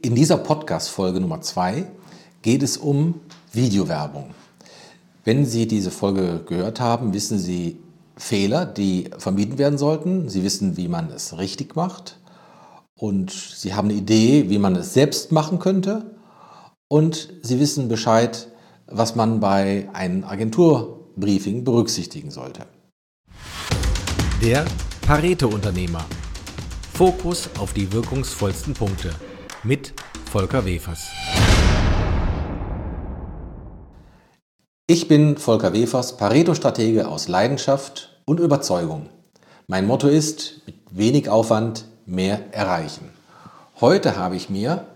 In dieser Podcast-Folge Nummer zwei geht es um Videowerbung. Wenn Sie diese Folge gehört haben, wissen Sie Fehler, die vermieden werden sollten. Sie wissen, wie man es richtig macht. Und Sie haben eine Idee, wie man es selbst machen könnte. Und Sie wissen Bescheid, was man bei einem Agenturbriefing berücksichtigen sollte. Der Pareto-Unternehmer. Fokus auf die wirkungsvollsten Punkte mit Volker Wefers. Ich bin Volker Wefers, Pareto-Stratege aus Leidenschaft und Überzeugung. Mein Motto ist, mit wenig Aufwand mehr erreichen. Heute habe ich mir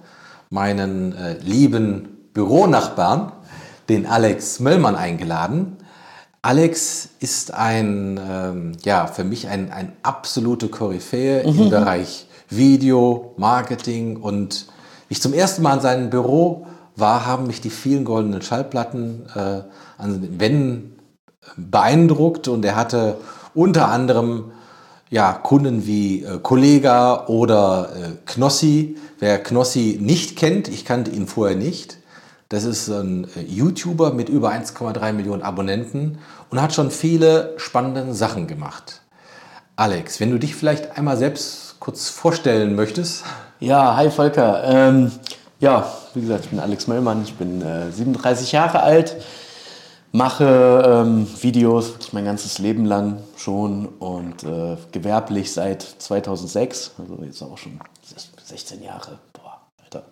meinen äh, lieben Büronachbarn, den Alex Möllmann, eingeladen. Alex ist ein, ähm, ja, für mich ein, ein absolute Koryphäe mhm. im Bereich Video, Marketing und ich zum ersten Mal in seinem Büro war, haben mich die vielen goldenen Schallplatten äh, an den Wänden beeindruckt und er hatte unter anderem ja, Kunden wie äh, Kollega oder äh, Knossi. Wer Knossi nicht kennt, ich kannte ihn vorher nicht. Das ist ein äh, YouTuber mit über 1,3 Millionen Abonnenten und hat schon viele spannende Sachen gemacht. Alex, wenn du dich vielleicht einmal selbst kurz vorstellen möchtest. Ja, hi Volker. Ähm, ja, wie gesagt, ich bin Alex Möllmann, ich bin äh, 37 Jahre alt, mache ähm, Videos mein ganzes Leben lang schon und äh, gewerblich seit 2006, also jetzt auch schon 16 Jahre. Boah, Alter.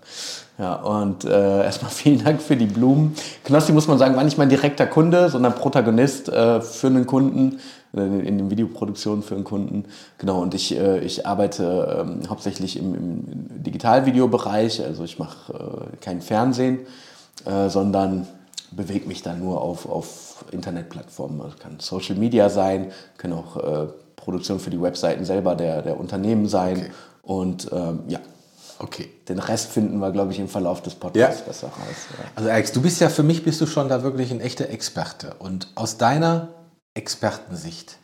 Ja, und äh, erstmal vielen Dank für die Blumen. Knossi muss man sagen, war nicht mein direkter Kunde, sondern Protagonist äh, für einen Kunden, in den Videoproduktionen für einen Kunden. Genau, und ich, äh, ich arbeite ähm, hauptsächlich im, im Digitalvideobereich, also ich mache äh, kein Fernsehen, äh, sondern bewege mich dann nur auf, auf Internetplattformen. Also kann Social Media sein, kann auch äh, Produktion für die Webseiten selber der, der Unternehmen sein. Okay. Und ähm, ja, Okay. Den Rest finden wir, glaube ich, im Verlauf des Podcasts ja. besser raus. Ja. Also Alex, du bist ja für mich bist du schon da wirklich ein echter Experte. Und aus deiner Expertensicht,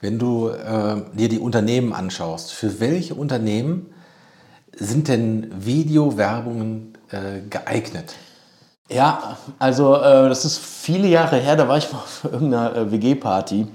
wenn du äh, dir die Unternehmen anschaust, für welche Unternehmen sind denn Videowerbungen äh, geeignet? Ja, also äh, das ist viele Jahre her, da war ich mal auf irgendeiner äh, WG-Party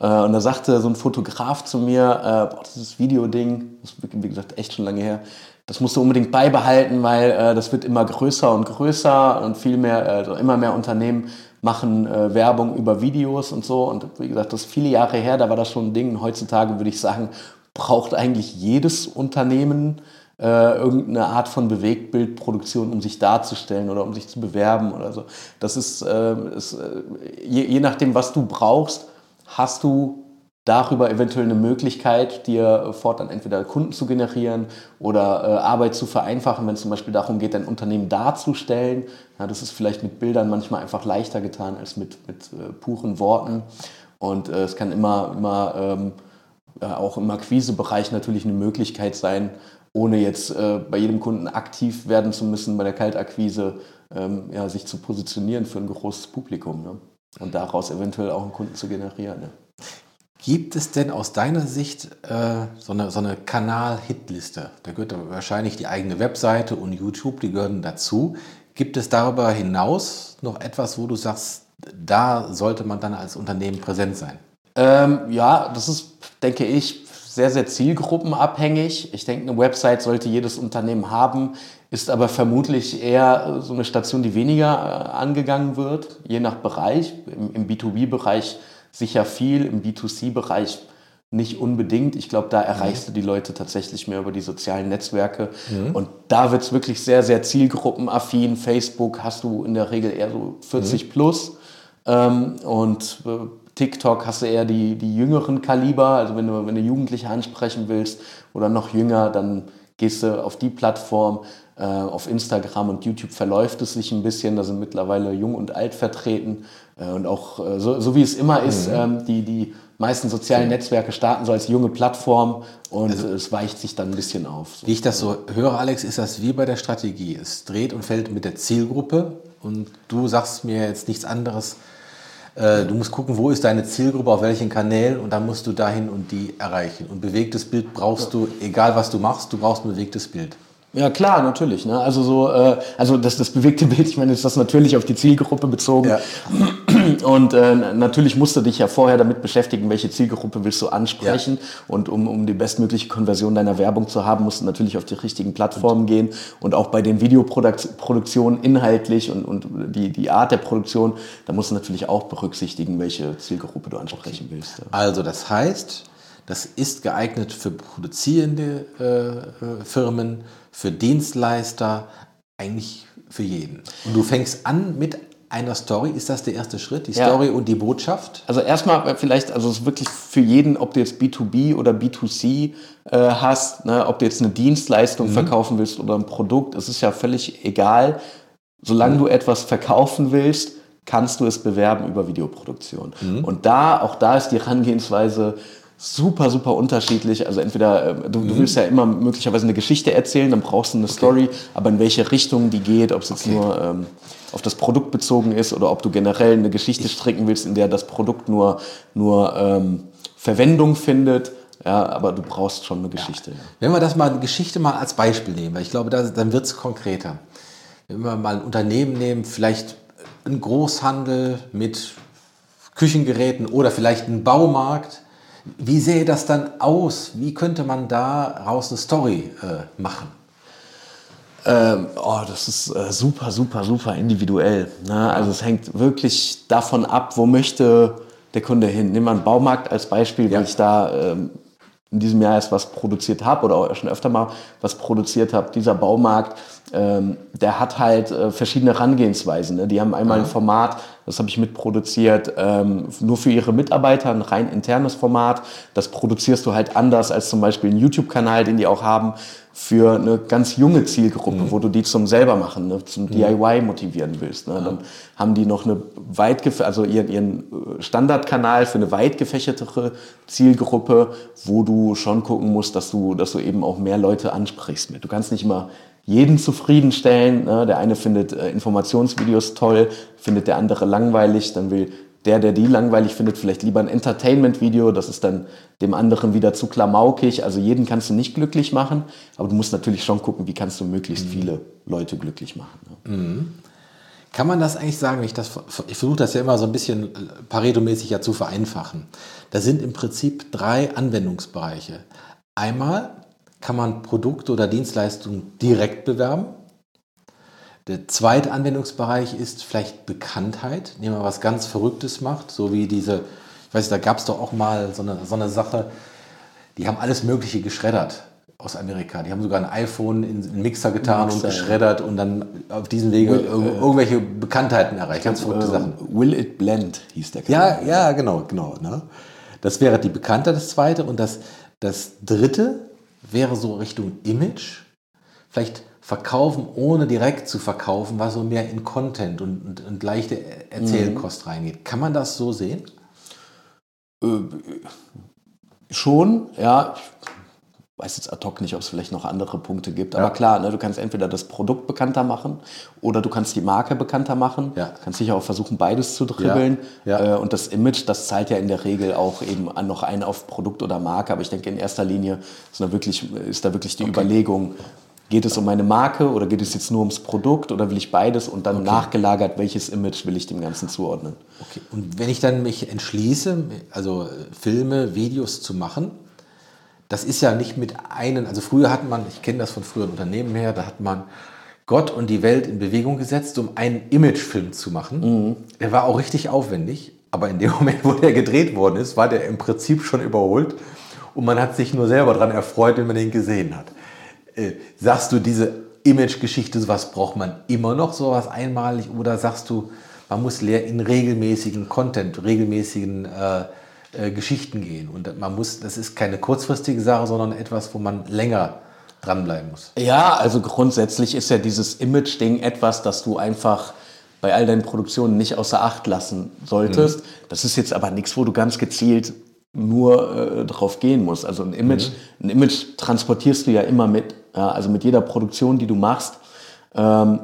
äh, und da sagte so ein Fotograf zu mir, äh, boah, dieses Videoding, das ist wie gesagt echt schon lange her, das musst du unbedingt beibehalten, weil äh, das wird immer größer und größer und viel mehr, also immer mehr Unternehmen machen äh, Werbung über Videos und so. Und wie gesagt, das ist viele Jahre her, da war das schon ein Ding. Heutzutage würde ich sagen, braucht eigentlich jedes Unternehmen äh, irgendeine Art von Bewegtbildproduktion, um sich darzustellen oder um sich zu bewerben oder so. Das ist, äh, ist je, je nachdem, was du brauchst, hast du darüber eventuell eine Möglichkeit, dir fortan entweder Kunden zu generieren oder äh, Arbeit zu vereinfachen, wenn es zum Beispiel darum geht, dein Unternehmen darzustellen. Ja, das ist vielleicht mit Bildern manchmal einfach leichter getan als mit, mit äh, puren Worten. Und äh, es kann immer, immer ähm, auch im Akquisebereich natürlich eine Möglichkeit sein, ohne jetzt äh, bei jedem Kunden aktiv werden zu müssen, bei der Kaltakquise ähm, ja, sich zu positionieren für ein großes Publikum. Ne? Und daraus eventuell auch einen Kunden zu generieren. Ne? Gibt es denn aus deiner Sicht äh, so eine, so eine Kanal-Hitliste? Da gehört wahrscheinlich die eigene Webseite und YouTube, die gehören dazu. Gibt es darüber hinaus noch etwas, wo du sagst, da sollte man dann als Unternehmen präsent sein? Ähm, ja, das ist, denke ich, sehr, sehr zielgruppenabhängig. Ich denke, eine Website sollte jedes Unternehmen haben, ist aber vermutlich eher so eine Station, die weniger äh, angegangen wird, je nach Bereich. Im, im B2B-Bereich sicher viel, im B2C-Bereich nicht unbedingt. Ich glaube, da erreichst mhm. du die Leute tatsächlich mehr über die sozialen Netzwerke. Mhm. Und da wird es wirklich sehr, sehr zielgruppenaffin. Facebook hast du in der Regel eher so 40 mhm. plus. Ähm, und äh, TikTok hast du eher die, die jüngeren Kaliber. Also wenn du, wenn du Jugendliche ansprechen willst oder noch jünger, dann gehst du auf die Plattform. Äh, auf Instagram und YouTube verläuft es sich ein bisschen. Da sind mittlerweile jung und alt vertreten. Äh, und auch äh, so, so, wie es immer ist, mhm. ähm, die, die meisten sozialen Netzwerke starten so als junge Plattform und also, es weicht sich dann ein bisschen auf. So. Wie ich das so höre, Alex, ist das wie bei der Strategie. Es dreht und fällt mit der Zielgruppe und du sagst mir jetzt nichts anderes. Äh, du musst gucken, wo ist deine Zielgruppe, auf welchen Kanälen und dann musst du dahin und die erreichen. Und bewegtes Bild brauchst du, egal was du machst, du brauchst ein bewegtes Bild. Ja, klar, natürlich. Ne? Also so, äh, also das, das bewegte Bild, ich meine, ist das natürlich auf die Zielgruppe bezogen. Ja. Und äh, natürlich musst du dich ja vorher damit beschäftigen, welche Zielgruppe willst du ansprechen. Ja. Und um, um die bestmögliche Konversion deiner Werbung zu haben, musst du natürlich auf die richtigen Plattformen gehen. Und auch bei den Videoproduktionen inhaltlich und, und die, die Art der Produktion, da musst du natürlich auch berücksichtigen, welche Zielgruppe du ansprechen okay. willst. Also das heißt, das ist geeignet für produzierende äh, äh, Firmen, für Dienstleister, eigentlich für jeden. Und du fängst an mit einer Story. Ist das der erste Schritt? Die ja. Story und die Botschaft? Also erstmal vielleicht, also es ist wirklich für jeden, ob du jetzt B2B oder B2C äh, hast, ne, ob du jetzt eine Dienstleistung mhm. verkaufen willst oder ein Produkt, es ist ja völlig egal. Solange mhm. du etwas verkaufen willst, kannst du es bewerben über Videoproduktion. Mhm. Und da, auch da ist die Herangehensweise super, super unterschiedlich. Also entweder, äh, du, mhm. du, willst ja immer möglicherweise eine Geschichte erzählen, dann brauchst du eine okay. Story, aber in welche Richtung die geht, ob es jetzt okay. nur ähm, auf das Produkt bezogen ist oder ob du generell eine Geschichte stricken willst, in der das Produkt nur, nur ähm, Verwendung findet. Ja, aber du brauchst schon eine Geschichte. Ja. Wenn wir das mal eine Geschichte mal als Beispiel nehmen, weil ich glaube, das, dann wird es konkreter. Wenn wir mal ein Unternehmen nehmen, vielleicht ein Großhandel mit Küchengeräten oder vielleicht ein Baumarkt, wie sähe das dann aus? Wie könnte man daraus eine Story äh, machen? Ähm, oh, das ist äh, super, super, super individuell. Ne? Also es hängt wirklich davon ab, wo möchte der Kunde hin. Nehmen wir einen Baumarkt als Beispiel, ja. weil ich da ähm, in diesem Jahr erst was produziert habe oder auch schon öfter mal was produziert habe. Dieser Baumarkt, ähm, der hat halt äh, verschiedene Herangehensweisen. Ne? Die haben einmal ein Format, das habe ich mitproduziert, ähm, nur für ihre Mitarbeiter, ein rein internes Format. Das produzierst du halt anders als zum Beispiel einen YouTube-Kanal, den die auch haben, für eine ganz junge Zielgruppe, mhm. wo du die zum selber machen, ne, zum mhm. DIY motivieren willst. Ne? Dann haben die noch eine weit also ihren, ihren äh, Standardkanal für eine weit gefächertere Zielgruppe, wo du schon gucken musst, dass du, dass du eben auch mehr Leute ansprichst mit. Du kannst nicht immer jeden zufriedenstellen. Ne? Der eine findet äh, Informationsvideos toll, findet der andere langweilig, dann will der, der die langweilig findet, vielleicht lieber ein Entertainment-Video, das ist dann dem anderen wieder zu klamaukig. Also jeden kannst du nicht glücklich machen, aber du musst natürlich schon gucken, wie kannst du möglichst mhm. viele Leute glücklich machen. Ne? Mhm. Kann man das eigentlich sagen, ich, ich versuche das ja immer so ein bisschen äh, Pareto-mäßig ja zu vereinfachen. Da sind im Prinzip drei Anwendungsbereiche. Einmal kann man Produkte oder Dienstleistungen direkt bewerben. Der zweite Anwendungsbereich ist vielleicht Bekanntheit, indem man was ganz Verrücktes macht, so wie diese, ich weiß, da gab es doch auch mal so eine, so eine Sache, die haben alles Mögliche geschreddert aus Amerika. Die haben sogar ein iPhone in einen Mixer getan Mixer, und geschreddert ja. und dann auf diesem Wege will, äh, irgendwelche Bekanntheiten erreicht. Ganz verrückte äh, Sachen. Will It Blend hieß der Kanal. Ja, ja, genau, genau. Ne? Das wäre die Bekanntheit, das zweite. Und das, das dritte wäre so Richtung Image. Vielleicht verkaufen, ohne direkt zu verkaufen, was so mehr in Content und, und, und leichte Erzählkost mhm. reingeht. Kann man das so sehen? Äh, schon, ja. Ich weiß jetzt ad hoc nicht, ob es vielleicht noch andere Punkte gibt. Aber klar, ne, du kannst entweder das Produkt bekannter machen oder du kannst die Marke bekannter machen. Ja. Du kannst sicher auch versuchen, beides zu dribbeln. Ja. Ja. Äh, und das Image, das zahlt ja in der Regel auch eben an noch ein auf Produkt oder Marke. Aber ich denke, in erster Linie ist da wirklich, ist da wirklich die okay. Überlegung, geht es um meine Marke oder geht es jetzt nur ums Produkt oder will ich beides und dann okay. nachgelagert, welches Image will ich dem Ganzen zuordnen. Okay. Und wenn ich dann mich entschließe, also Filme, Videos zu machen, das ist ja nicht mit einem, also früher hat man, ich kenne das von früheren Unternehmen her, da hat man Gott und die Welt in Bewegung gesetzt, um einen Imagefilm zu machen. Mhm. Der war auch richtig aufwendig, aber in dem Moment, wo der gedreht worden ist, war der im Prinzip schon überholt und man hat sich nur selber daran erfreut, wenn man den gesehen hat. Äh, sagst du, diese Image-Geschichte, was braucht man immer noch, sowas einmalig, oder sagst du, man muss leer in regelmäßigen Content, regelmäßigen äh, äh, Geschichten gehen. Und man muss, das ist keine kurzfristige Sache, sondern etwas, wo man länger dranbleiben muss. Ja, also grundsätzlich ist ja dieses Image-Ding etwas, das du einfach bei all deinen Produktionen nicht außer Acht lassen solltest. Mhm. Das ist jetzt aber nichts, wo du ganz gezielt nur äh, drauf gehen musst. Also ein Image, mhm. ein Image transportierst du ja immer mit. Ja, also mit jeder Produktion, die du machst. Ähm,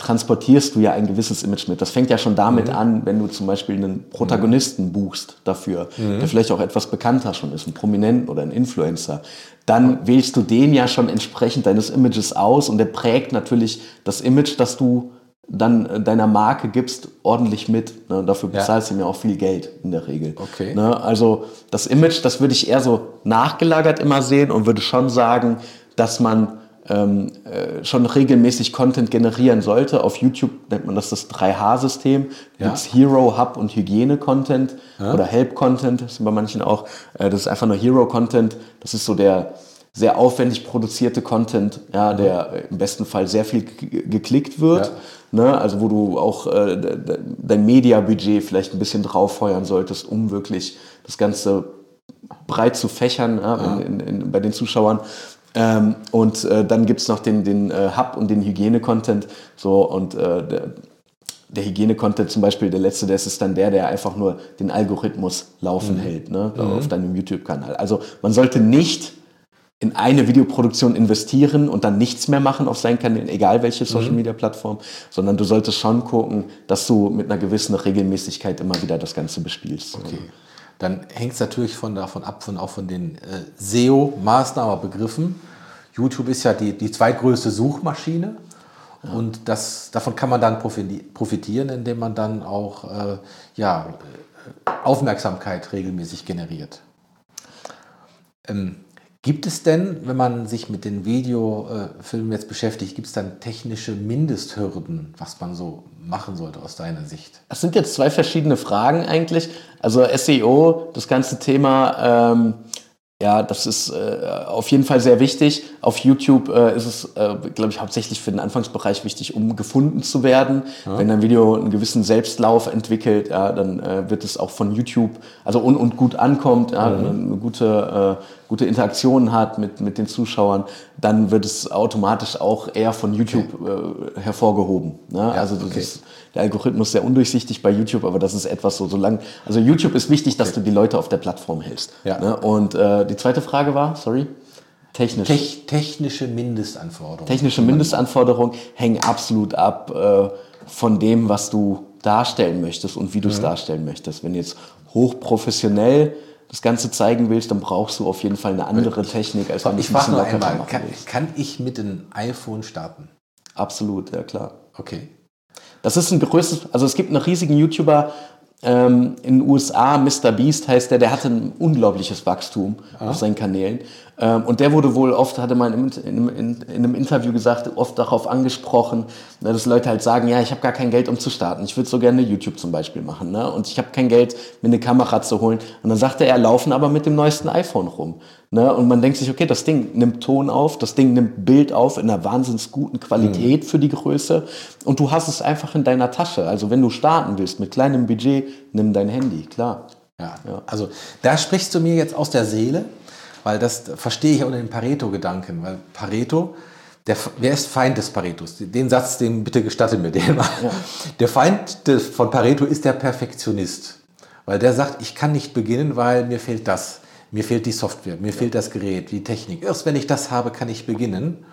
transportierst du ja ein gewisses Image mit. Das fängt ja schon damit mhm. an, wenn du zum Beispiel einen Protagonisten mhm. buchst dafür, mhm. der vielleicht auch etwas bekannter schon ist, ein Prominenten oder ein Influencer. Dann wählst du den ja schon entsprechend deines Images aus und der prägt natürlich das Image, das du dann äh, deiner Marke gibst, ordentlich mit. Ne? Dafür bezahlst ja. du mir auch viel Geld in der Regel. Okay. Ne? Also das Image, das würde ich eher so nachgelagert immer sehen und würde schon sagen, dass man ähm, äh, schon regelmäßig Content generieren sollte. Auf YouTube nennt man das das 3H-System. Da ja. gibt Hero, Hub und Hygiene-Content ja. oder Help-Content, das sind bei manchen auch. Äh, das ist einfach nur Hero-Content. Das ist so der sehr aufwendig produzierte Content, ja, der im besten Fall sehr viel geklickt wird. Ja. Ne? Also wo du auch äh, dein Media-Budget vielleicht ein bisschen drauffeuern solltest, um wirklich das Ganze breit zu fächern ja, in, in, in, bei den Zuschauern. Ähm, und äh, dann gibt es noch den, den äh, Hub und den Hygiene-Content. So, und äh, der, der Hygiene-Content zum Beispiel, der letzte, das ist dann der, der einfach nur den Algorithmus laufen mhm. hält ne, mhm. auf deinem YouTube-Kanal. Also man sollte nicht in eine Videoproduktion investieren und dann nichts mehr machen auf seinen Kanälen, egal welche Social Media Plattform, sondern du solltest schon gucken, dass du mit einer gewissen Regelmäßigkeit immer wieder das Ganze bespielst. Okay. Dann hängt es natürlich von davon ab, von, auch von den äh, SEO-Maßnahmen, Begriffen. YouTube ist ja die, die zweitgrößte Suchmaschine. Ja. Und das, davon kann man dann profitieren, indem man dann auch äh, ja, Aufmerksamkeit regelmäßig generiert. Ähm, Gibt es denn, wenn man sich mit den Videofilmen jetzt beschäftigt, gibt es dann technische Mindesthürden, was man so machen sollte aus deiner Sicht? Das sind jetzt zwei verschiedene Fragen eigentlich. Also SEO, das ganze Thema ähm, ja, das ist äh, auf jeden Fall sehr wichtig. Auf YouTube äh, ist es, äh, glaube ich, hauptsächlich für den Anfangsbereich wichtig, um gefunden zu werden. Ja. Wenn ein Video einen gewissen Selbstlauf entwickelt, ja, dann äh, wird es auch von YouTube, also und, und gut ankommt, ja, mhm. eine gute, äh, gute Interaktion hat mit, mit den Zuschauern, dann wird es automatisch auch eher von YouTube okay. äh, hervorgehoben. Ne? Ja, also das okay. ist der Algorithmus sehr undurchsichtig bei YouTube, aber das ist etwas so, solange, also YouTube ist wichtig, dass du die Leute auf der Plattform hältst. Ja. Ne? Und äh, die zweite Frage war, sorry? Technisch. Tech, technische Mindestanforderungen. Technische Mindestanforderungen hängen absolut ab äh, von dem, was du darstellen möchtest und wie du es mhm. darstellen möchtest. Wenn jetzt hochprofessionell das Ganze zeigen willst, dann brauchst du auf jeden Fall eine andere Technik, als wenn ich frage noch einmal, kann, kann ich mit dem iPhone starten? Absolut, ja klar. Okay. Das ist ein größtes, also es gibt einen riesigen YouTuber ähm, in den USA, Mr. Beast heißt der, der hatte ein unglaubliches Wachstum ja. auf seinen Kanälen. Ähm, und der wurde wohl oft, hatte man in, in, in, in, einem Interview gesagt, oft darauf angesprochen, dass Leute halt sagen, ja, ich habe gar kein Geld, um zu starten. Ich würde so gerne YouTube zum Beispiel machen. Ne? Und ich habe kein Geld, mir eine Kamera zu holen. Und dann sagte er, laufen aber mit dem neuesten iPhone rum. Ne? Und man denkt sich, okay, das Ding nimmt Ton auf, das Ding nimmt Bild auf in einer wahnsinnig guten Qualität mhm. für die Größe. Und du hast es einfach in deiner Tasche. Also wenn du starten willst mit kleinem Budget, nimm dein Handy, klar. Ja, ja. also da sprichst du mir jetzt aus der Seele. Weil das verstehe ich unter dem Pareto-Gedanken. Weil Pareto, der, wer ist Feind des Paretos? Den Satz, den bitte gestatte mir den mal. Ja. Der Feind des, von Pareto ist der Perfektionist. Weil der sagt, ich kann nicht beginnen, weil mir fehlt das. Mir fehlt die Software, mir ja. fehlt das Gerät, die Technik. Erst wenn ich das habe, kann ich beginnen.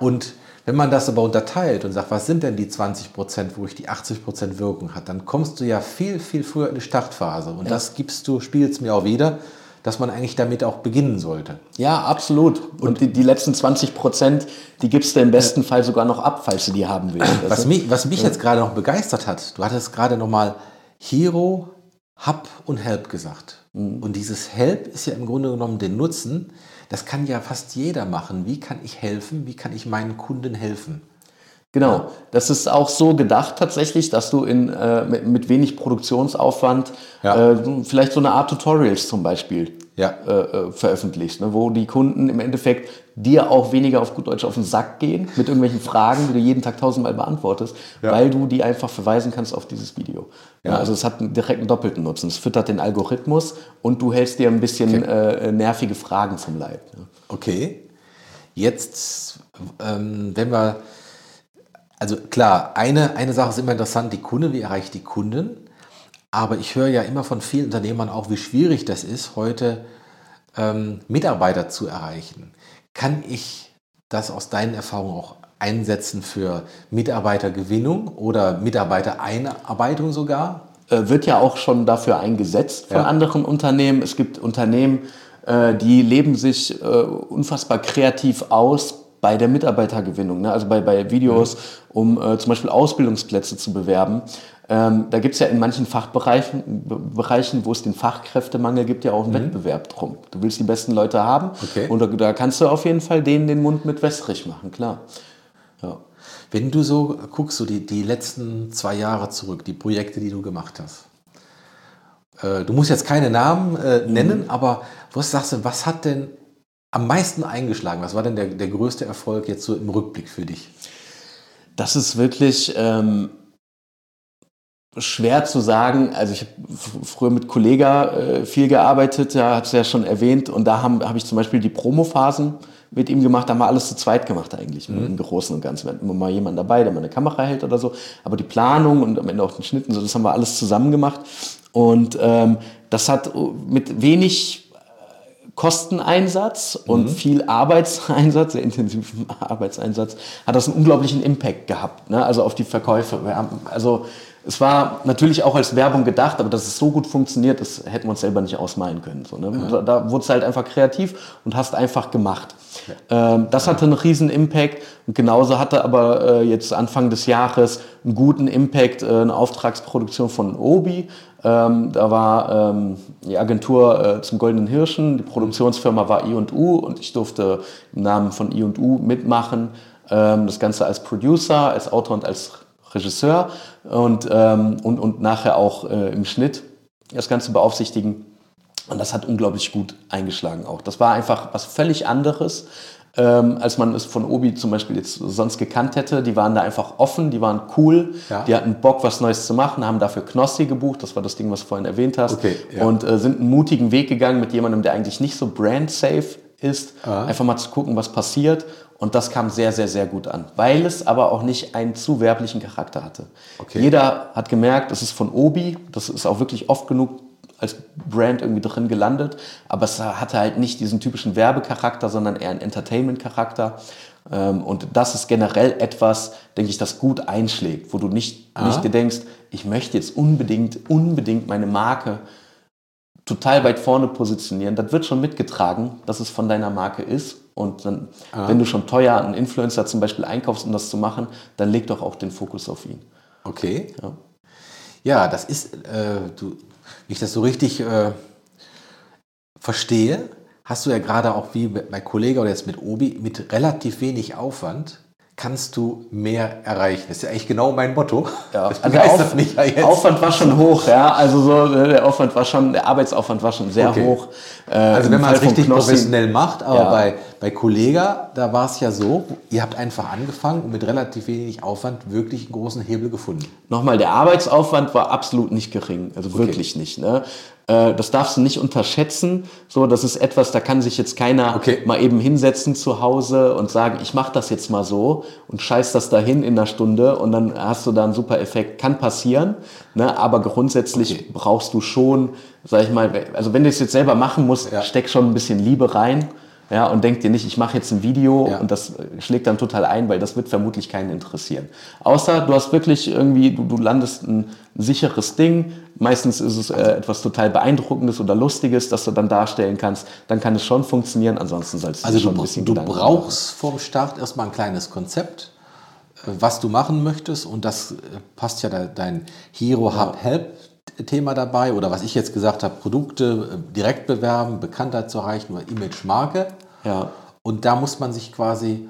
Und wenn man das aber unterteilt und sagt, was sind denn die 20 Prozent, wo ich die 80 Prozent Wirkung hat, dann kommst du ja viel, viel früher in die Startphase. Und ja. das gibst du, spielst mir auch wieder dass man eigentlich damit auch beginnen sollte. Ja, absolut. Und die, die letzten 20 Prozent, die gibst du im besten äh, Fall sogar noch ab, falls du die haben willst. Was mich, was mich ja. jetzt gerade noch begeistert hat, du hattest gerade nochmal Hero, Hub und Help gesagt. Mhm. Und dieses Help ist ja im Grunde genommen den Nutzen. Das kann ja fast jeder machen. Wie kann ich helfen? Wie kann ich meinen Kunden helfen? Genau, das ist auch so gedacht tatsächlich, dass du in, äh, mit, mit, wenig Produktionsaufwand ja. äh, vielleicht so eine Art Tutorials zum Beispiel ja. äh, äh veröffentlichst, ne, wo die Kunden im Endeffekt dir auch weniger auf gut Deutsch auf den Sack gehen mit irgendwelchen Fragen, die du jeden Tag tausendmal beantwortest, ja. weil du die einfach verweisen kannst auf dieses Video. Also es hat einen direkten doppelten Nutzen. Es füttert den Algorithmus und du hältst dir ein bisschen okay. Äh, nervige Fragen zum Leib. Okay, jetzt ähm, wenn wir also klar, eine, eine Sache ist immer interessant, die Kunde, wie erreicht die Kunden? Aber ich höre ja immer von vielen Unternehmern auch, wie schwierig das ist, heute ähm, Mitarbeiter zu erreichen. Kann ich das aus deinen Erfahrungen auch einsetzen für Mitarbeitergewinnung oder Mitarbeitereinarbeitung sogar? Äh, wird ja auch schon dafür eingesetzt von Ja. anderen Unternehmen. Es gibt Unternehmen, äh, die leben sich äh, unfassbar kreativ aus bei der Mitarbeitergewinnung, ne? also bei, bei Videos, um äh, zum Beispiel Ausbildungsplätze zu bewerben. Ähm, da gibt es ja in manchen Fachbereichen, Be- Bereichen, wo es den Fachkräftemangel gibt, ja auch einen Wettbewerb drum. Du willst die besten Leute haben Okay. und da, da kannst du auf jeden Fall denen den Mund mit wässrig machen, klar. Ja. Wenn du so guckst, so die, die letzten zwei Jahre zurück, die Projekte, die du gemacht hast. Äh, du musst jetzt keine Namen äh, nennen, aber was sagst du, was hat denn am meisten eingeschlagen? Was war denn der, der größte Erfolg jetzt so im Rückblick für dich? Das ist wirklich ähm, schwer zu sagen. Also ich habe früher mit Kollega äh, viel gearbeitet, ja, hat es ja schon erwähnt. Und da habe hab ich zum Beispiel die Promophasen mit ihm gemacht. Da haben wir alles zu zweit gemacht eigentlich, im Großen und Ganzen. Wir hatten immer mal jemanden dabei, der mal eine Kamera hält oder so. Aber die Planung und am Ende auch den Schnitt und so, das haben wir alles zusammen gemacht. Und ähm, das hat mit wenig Kosteneinsatz und viel Arbeitseinsatz, sehr intensiven Arbeitseinsatz, hat das einen unglaublichen Impact gehabt, ne? also auf die Verkäufe. Haben, also es war natürlich auch als Werbung gedacht, aber dass es so gut funktioniert, das hätten wir uns selber nicht ausmalen können. So, ne? Da, da wurde es halt einfach kreativ und hast einfach gemacht. Ähm, das hatte einen riesen Impact und genauso hatte aber äh, jetzt Anfang des Jahres einen guten Impact äh, eine Auftragsproduktion von Obi. Ähm, da war ähm, die Agentur äh, zum Goldenen Hirschen, die Produktionsfirma war I&U und ich durfte im Namen von I&U mitmachen. Ähm, das Ganze als Producer, als Autor und als Regisseur und, ähm, und, und nachher auch äh, im Schnitt das Ganze beaufsichtigen. Und das hat unglaublich gut eingeschlagen auch. Das war einfach was völlig anderes, ähm, als man es von Obi zum Beispiel jetzt sonst gekannt hätte. Die waren da einfach offen, die waren cool, Ja. die hatten Bock, was Neues zu machen, haben dafür Knossi gebucht, das war das Ding, was du vorhin erwähnt hast. Okay, ja. Und äh, sind einen mutigen Weg gegangen mit jemandem, der eigentlich nicht so brand-safe ist, Ah. einfach mal zu gucken, was passiert. Und das kam sehr, sehr, sehr gut an, weil es aber auch nicht einen zu werblichen Charakter hatte. Okay. Jeder hat gemerkt, das ist von Obi, das ist auch wirklich oft genug als Brand irgendwie drin gelandet, aber es hatte halt nicht diesen typischen Werbecharakter, sondern eher einen Entertainment-Charakter. Ähm, Und das ist generell etwas, denke ich, das gut einschlägt, wo du nicht, nicht dir denkst, ich möchte jetzt unbedingt, unbedingt meine Marke total weit vorne positionieren. Das wird schon mitgetragen, dass es von deiner Marke ist. Und dann, wenn du schon teuer einen Influencer zum Beispiel einkaufst, um das zu machen, dann leg doch auch den Fokus auf ihn. Okay. Ja. Ja, das ist, äh, du, ich das so richtig äh, verstehe, hast du ja gerade auch wie bei Kollege oder jetzt mit Obi, mit relativ wenig Aufwand kannst du mehr erreichen. Das ist ja eigentlich genau mein Motto. Ja, das also begeistert Auf, mich ja jetzt. Aufwand war schon hoch, ja. Also so, äh, der Aufwand war schon, der Arbeitsaufwand war schon sehr Okay. hoch. Äh, Also wenn man es richtig Knossi- professionell macht, aber Ja. bei, bei Kollega, da war es ja so, ihr habt einfach angefangen und mit relativ wenig Aufwand wirklich einen großen Hebel gefunden. Nochmal, der Arbeitsaufwand war absolut nicht gering, also wirklich nicht. Ne? Äh, Das darfst du nicht unterschätzen. So, das ist etwas, da kann sich jetzt keiner Okay. mal eben hinsetzen zu Hause und sagen, ich mache das jetzt mal so und scheiß das dahin in einer Stunde und dann hast du da einen super Effekt. Kann passieren, ne? aber grundsätzlich Okay. brauchst du schon, sag ich mal, also wenn du es jetzt selber machen musst, Ja. steck schon ein bisschen Liebe rein. Ja, und denk dir nicht, ich mache jetzt ein Video Ja. und das äh, schlägt dann total ein, weil das wird vermutlich keinen interessieren. Außer du hast wirklich irgendwie, du, du landest ein, sicheres Ding. Meistens ist es äh, etwas total Beeindruckendes oder Lustiges, das du dann darstellen kannst. Dann kann es schon funktionieren. Ansonsten sollst du Also dir du, schon ein bisschen du Gedanken brauchst vom Start erstmal ein kleines Konzept, äh, was du machen möchtest und das äh, passt ja de, dein Hero Hub Help Thema dabei oder was ich jetzt gesagt habe, Produkte äh, direkt bewerben, Bekanntheit zu erreichen oder Image Marke. Ja. Und da muss man sich quasi,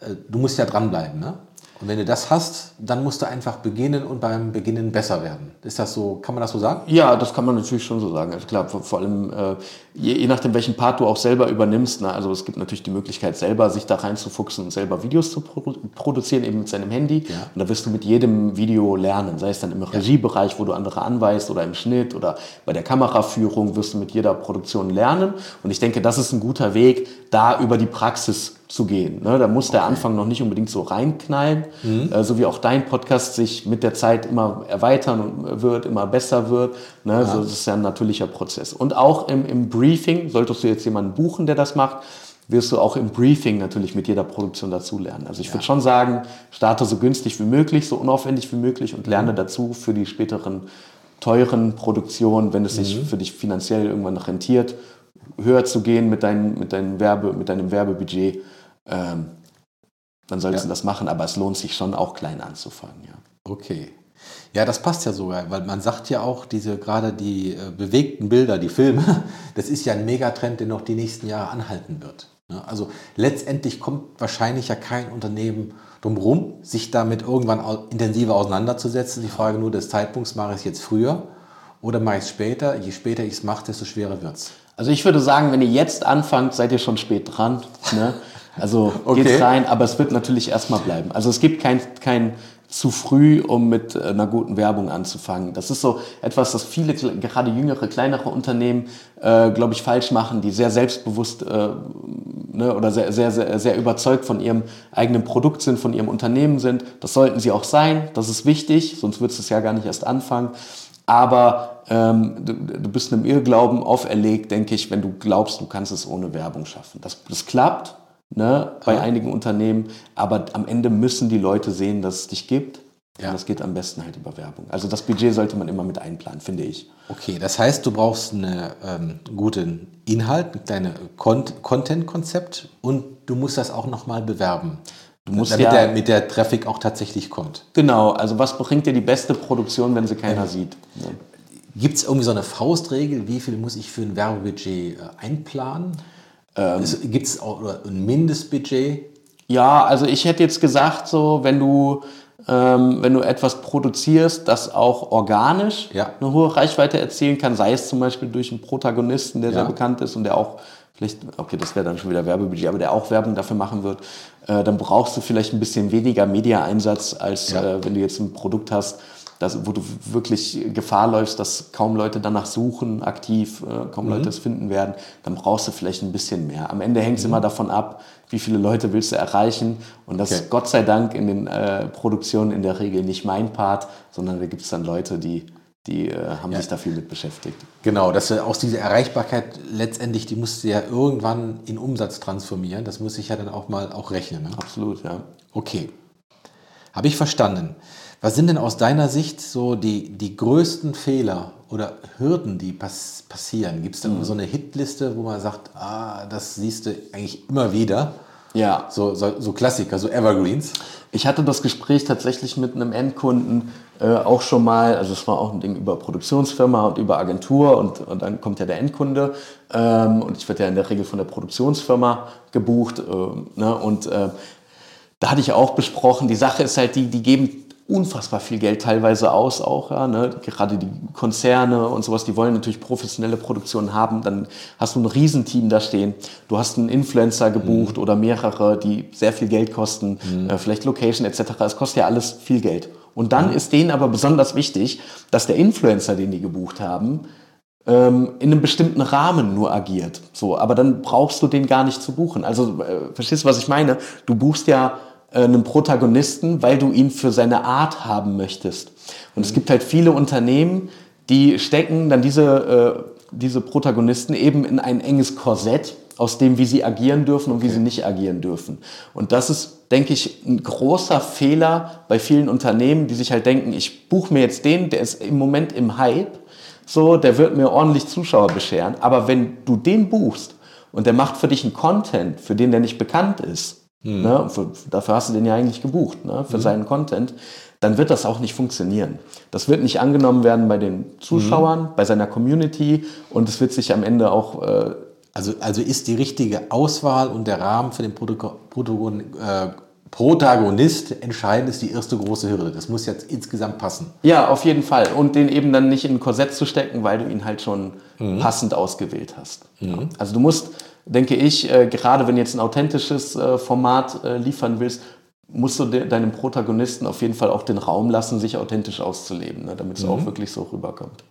äh, du musst ja dranbleiben, ne? Und wenn du das hast, dann musst du einfach beginnen und beim Beginnen besser werden. Ist das so, kann man das so sagen? Ja, das kann man natürlich schon so sagen. Also klar, vor, vor allem äh, je, je nachdem, welchen Part du auch selber übernimmst. Ne? Also es gibt natürlich die Möglichkeit, selber sich da reinzufuchsen und selber Videos zu produ produzieren, eben mit seinem Handy. Ja. Und da wirst du mit jedem Video lernen, sei es dann im Regiebereich, wo du andere anweist oder im Schnitt oder bei der Kameraführung wirst du mit jeder Produktion lernen. Und ich denke, das ist ein guter Weg, da über die Praxis zu gehen. Ne? Da muss der Anfang noch nicht unbedingt so reinknallen, äh, so wie auch dein Podcast sich mit der Zeit immer erweitern wird, immer besser wird. Ne? So, das ist ja ein natürlicher Prozess. Und auch im, im Briefing, solltest du jetzt jemanden buchen, der das macht, wirst du auch im Briefing natürlich mit jeder Produktion dazulernen. Also ich ja. würde schon sagen, starte so günstig wie möglich, so unaufwendig wie möglich und lerne dazu für die späteren teuren Produktionen, wenn es sich mhm. für dich finanziell irgendwann rentiert, höher zu gehen mit, dein, mit, deinem, Werbe, mit deinem Werbebudget. Ähm, dann solltest ja. du das machen, aber es lohnt sich schon auch klein anzufangen. Ja. Okay. Ja, das passt ja sogar, weil man sagt ja auch, diese gerade die äh, bewegten Bilder, die Filme, das ist ja ein Megatrend, der noch die nächsten Jahre anhalten wird. Ne? Also letztendlich kommt wahrscheinlich ja kein Unternehmen drumherum, sich damit irgendwann intensiver auseinanderzusetzen. Die Frage nur des Zeitpunkts, mache ich es jetzt früher oder mache ich es später? Je später ich es mache, desto schwerer wird es. Also ich würde sagen, wenn ihr jetzt anfangt, seid ihr schon spät dran. Ne? Also okay. geht rein, aber es wird natürlich erstmal bleiben. Also es gibt kein, kein zu früh, um mit äh, einer guten Werbung anzufangen. Das ist so etwas, das viele, gerade jüngere, kleinere Unternehmen, äh, glaube ich, falsch machen, die sehr selbstbewusst äh, ne, oder sehr, sehr, sehr, sehr überzeugt von ihrem eigenen Produkt sind, von ihrem Unternehmen sind. Das sollten sie auch sein, das ist wichtig, sonst würdest du es ja gar nicht erst anfangen. Aber ähm, du, du bist einem Irrglauben auferlegt, denke ich, wenn du glaubst, du kannst es ohne Werbung schaffen. Das, das klappt, ne, bei ja. einigen Unternehmen. Aber am Ende müssen die Leute sehen, dass es dich gibt. Ja. Und das geht am besten halt über Werbung. Also das Budget sollte man immer mit einplanen, finde ich. Okay, das heißt, du brauchst einen ähm, guten Inhalt, ein kleines Content-Konzept und du musst das auch nochmal bewerben. Du musst damit ja, der, mit der Traffic auch tatsächlich kommt. Genau, also was bringt dir die beste Produktion, wenn sie keiner ja. sieht? Ja. Gibt es irgendwie so eine Faustregel, wie viel muss ich für ein Werbebudget äh, einplanen? Ähm, Gibt es auch ein Mindestbudget? Ja, also ich hätte jetzt gesagt, so wenn du ähm, wenn du etwas produzierst, das auch organisch ja. eine hohe Reichweite erzielen kann, sei es zum Beispiel durch einen Protagonisten, der ja. sehr bekannt ist und der auch vielleicht, okay, das wäre dann schon wieder Werbebudget, aber der auch Werbung dafür machen wird, äh, dann brauchst du vielleicht ein bisschen weniger Media-Einsatz, als ja. äh, wenn du jetzt ein Produkt hast, das, wo du wirklich Gefahr läufst, dass kaum Leute danach suchen, aktiv, äh, kaum mhm. Leute es finden werden, dann brauchst du vielleicht ein bisschen mehr. Am Ende hängt es mhm. immer davon ab, wie viele Leute willst du erreichen. Und das okay. ist Gott sei Dank in den äh, Produktionen in der Regel nicht mein Part, sondern da gibt es dann Leute, die, die äh, haben ja. sich da viel mit beschäftigt. Genau, dass aus dieser Erreichbarkeit letztendlich, die musst du ja irgendwann in Umsatz transformieren. Das muss ich ja dann auch mal auch rechnen. Ne? Absolut, ja. Okay. Habe ich verstanden. Was sind denn aus deiner Sicht so die, die größten Fehler oder Hürden, die pass passieren? Gibt es da mhm. so eine Hitliste, wo man sagt, ah, das siehst du eigentlich immer wieder? Ja. So, so, so Klassiker, so Evergreens. Ich hatte das Gespräch tatsächlich mit einem Endkunden äh, auch schon mal, also es war auch ein Ding über Produktionsfirma und über Agentur und, und dann kommt ja der Endkunde ähm, und ich werde ja in der Regel von der Produktionsfirma gebucht äh, ne, und äh, da hatte ich auch besprochen, die Sache ist halt die, die geben unfassbar viel Geld teilweise aus auch, ja, ne? gerade die Konzerne und sowas, die wollen natürlich professionelle Produktionen haben, dann hast du ein Riesenteam da stehen, du hast einen Influencer gebucht mhm. oder mehrere, die sehr viel Geld kosten, mhm. äh, vielleicht Location etc., es kostet ja alles viel Geld. Und dann mhm. ist denen aber besonders wichtig, dass der Influencer, den die gebucht haben, ähm, in einem bestimmten Rahmen nur agiert. So, aber dann brauchst du den gar nicht zu buchen. Also äh, verstehst du, was ich meine? Du buchst ja einen Protagonisten, weil du ihn für seine Art haben möchtest. Und es gibt halt viele Unternehmen, die stecken dann diese, äh, diese Protagonisten eben in ein enges Korsett, aus dem, wie sie agieren dürfen und okay. wie sie nicht agieren dürfen. Und das ist, denke ich, ein großer Fehler bei vielen Unternehmen, die sich halt denken, ich buche mir jetzt den, der ist im Moment im Hype, so, der wird mir ordentlich Zuschauer bescheren. Aber wenn du den buchst und der macht für dich einen Content, für den der nicht bekannt ist, Mhm. Ne? Für, dafür hast du den ja eigentlich gebucht, ne? für mhm. seinen Content. Dann wird das auch nicht funktionieren. Das wird nicht angenommen werden bei den Zuschauern, mhm. bei seiner Community und es wird sich am Ende auch. Äh, also, also ist die richtige Auswahl und der Rahmen für den Protagon, äh, Protagonist entscheidend ist die erste große Hürde. Das muss jetzt insgesamt passen. Ja, auf jeden Fall. Und den eben dann nicht in ein Korsett zu stecken, weil du ihn halt schon mhm. passend ausgewählt hast. Mhm. Also du musst denke ich, äh, gerade wenn du jetzt ein authentisches äh, Format äh, liefern willst, musst du de deinem Protagonisten auf jeden Fall auch den Raum lassen, sich authentisch auszuleben, ne, damit es mhm. auch wirklich so rüberkommt.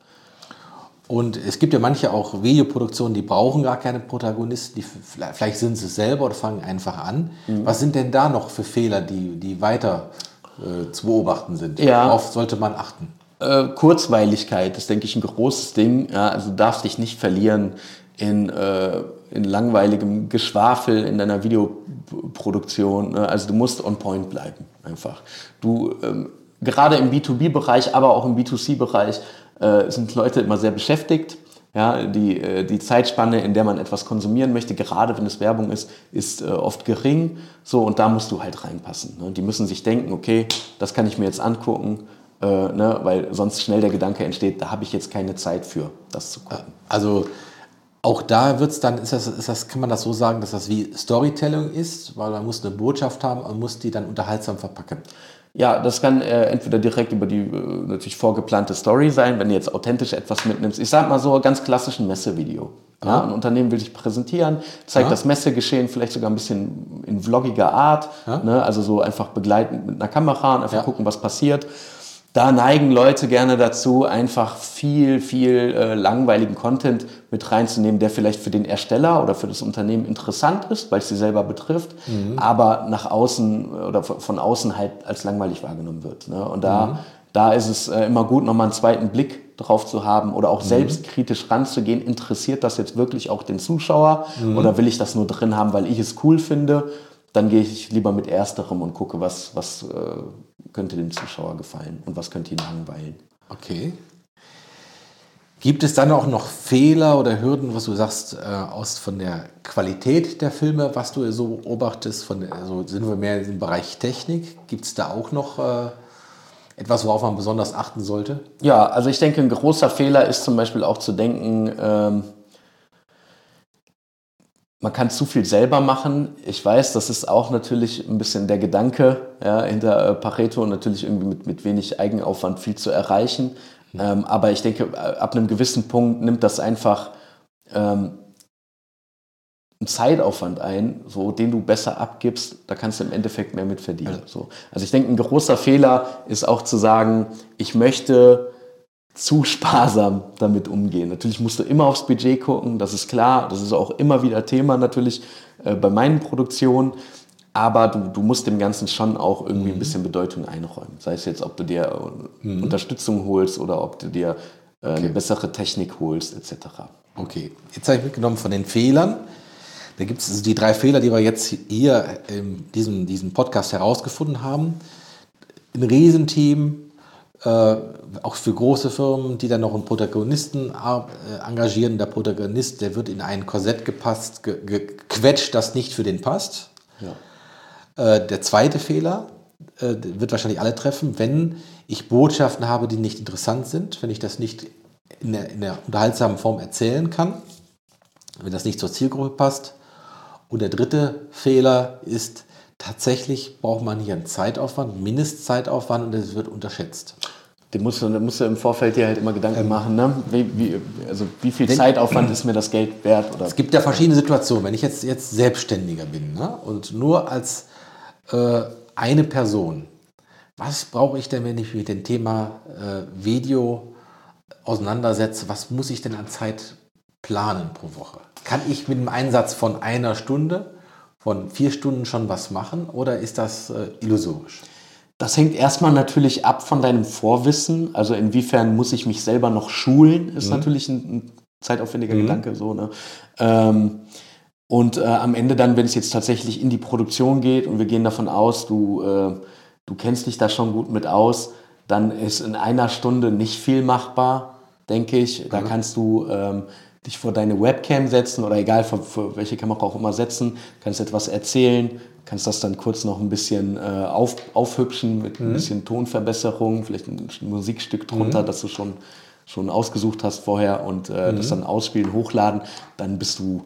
Und es gibt ja manche auch Videoproduktionen, die brauchen gar keine Protagonisten, die, vielleicht sind sie es selber oder fangen einfach an. Mhm. Was sind denn da noch für Fehler, die, die weiter äh, zu beobachten sind? Ja. Worauf sollte man achten? Äh, Kurzweiligkeit ist, denke ich, ein großes Ding. Ja, also du darfst dich nicht verlieren in äh, in langweiligem Geschwafel in deiner Videoproduktion. Ne? Also du musst on point bleiben, einfach. Du, ähm, gerade im B2B-Bereich, aber auch im B2C-Bereich äh, sind Leute immer sehr beschäftigt. Ja, die, äh, die Zeitspanne, in der man etwas konsumieren möchte, gerade wenn es Werbung ist, ist äh, oft gering. So, und da musst du halt reinpassen. Ne? Die müssen sich denken, okay, das kann ich mir jetzt angucken, äh, ne? weil sonst schnell der Gedanke entsteht, da habe ich jetzt keine Zeit für, das zu gucken. Also auch da wird's dann, ist das, ist das, kann man das so sagen, dass das wie Storytelling ist, weil man muss eine Botschaft haben und muss die dann unterhaltsam verpacken. Ja, das kann äh, entweder direkt über die äh, natürlich vorgeplante Story sein, wenn du jetzt authentisch etwas mitnimmst. Ich sag mal so, ganz klassischen Messevideo. Ja, ein Unternehmen will sich präsentieren, zeigt ja. das Messegeschehen vielleicht sogar ein bisschen in vloggiger Art. Ja. Ne? Also so einfach begleitend mit einer Kamera und einfach gucken, was passiert da neigen Leute gerne dazu, einfach viel, viel äh, langweiligen Content mit reinzunehmen, der vielleicht für den Ersteller oder für das Unternehmen interessant ist, weil es sie selber betrifft, mhm. aber nach außen oder von außen halt als langweilig wahrgenommen wird. Ne? Und da, mhm. da ist es äh, immer gut, nochmal einen zweiten Blick drauf zu haben oder auch mhm. selbstkritisch ranzugehen. Interessiert das jetzt wirklich auch den Zuschauer mhm. oder will ich das nur drin haben, weil ich es cool finde? Dann gehe ich lieber mit ersterem und gucke, was, was äh, könnte dem Zuschauer gefallen und was könnte ihn langweilen. Okay. Gibt es dann auch noch Fehler oder Hürden, was du sagst, äh, aus von der Qualität der Filme, was du so beobachtest? Von also sind wir mehr im Bereich Technik? Gibt es da auch noch äh, etwas, worauf man besonders achten sollte? Ja, also ich denke, ein großer Fehler ist zum Beispiel auch zu denken, ähm, man kann zu viel selber machen. Ich weiß, das ist auch natürlich ein bisschen der Gedanke ja, hinter äh, Pareto, natürlich irgendwie mit, mit wenig Eigenaufwand viel zu erreichen. Ähm, aber ich denke, äh, ab einem gewissen Punkt nimmt das einfach ähm, einen Zeitaufwand ein, so, den du besser abgibst, da kannst du im Endeffekt mehr mit verdienen. So. Also ich denke, ein großer Fehler ist auch zu sagen, ich möchte zu sparsam damit umgehen. Natürlich musst du immer aufs Budget gucken, das ist klar. Das ist auch immer wieder Thema natürlich äh, bei meinen Produktionen. Aber du, du musst dem Ganzen schon auch irgendwie ein mhm. bisschen Bedeutung einräumen. Sei es jetzt, ob du dir mhm. Unterstützung holst oder ob du dir äh, okay. eine bessere Technik holst, etc. Okay, jetzt habe ich mitgenommen von den Fehlern. Da gibt es also die drei Fehler, die wir jetzt hier in diesem, diesem Podcast herausgefunden haben. Ein Riesenteam, äh, auch für große Firmen, die dann noch einen Protagonisten äh, engagieren. Der Protagonist, der wird in ein Korsett gepasst, ge gequetscht, das nicht für den passt. Ja. Äh, der zweite Fehler äh, wird wahrscheinlich alle treffen, wenn ich Botschaften habe, die nicht interessant sind, wenn ich das nicht in der, in der unterhaltsamen Form erzählen kann, wenn das nicht zur Zielgruppe passt. Und der dritte Fehler ist, tatsächlich braucht man hier einen Zeitaufwand, Mindestzeitaufwand und das wird unterschätzt. Den musst du, musst du im Vorfeld dir halt immer Gedanken ähm, machen, ne? wie, wie, also wie viel Zeitaufwand ist mir das Geld wert? Oder? Es gibt ja verschiedene Situationen. Wenn ich jetzt, jetzt Selbstständiger bin ne? und nur als äh, eine Person, was brauche ich denn, wenn ich mich mit dem Thema äh, Video auseinandersetze? Was muss ich denn an Zeit planen pro Woche? Kann ich mit einem Einsatz von einer Stunde von vier Stunden schon was machen oder ist das äh, illusorisch? Das hängt erstmal natürlich ab von deinem Vorwissen. Also inwiefern muss ich mich selber noch schulen, ist mhm. natürlich ein, ein zeitaufwendiger mhm. Gedanke. So, ne? Ähm, und äh, am Ende dann, wenn es jetzt tatsächlich in die Produktion geht und wir gehen davon aus, du, äh, du kennst dich da schon gut mit aus, dann ist in einer Stunde nicht viel machbar, denke ich. Da mhm. kannst du ähm, dich vor deine Webcam setzen oder egal für, für, welche Kamera auch immer setzen, kannst etwas erzählen, kannst das dann kurz noch ein bisschen äh, auf, aufhübschen mit mhm. ein bisschen Tonverbesserung, vielleicht ein, Musikstück drunter, mhm. das du schon, schon ausgesucht hast vorher und äh, mhm. das dann ausspielen, hochladen, dann bist du,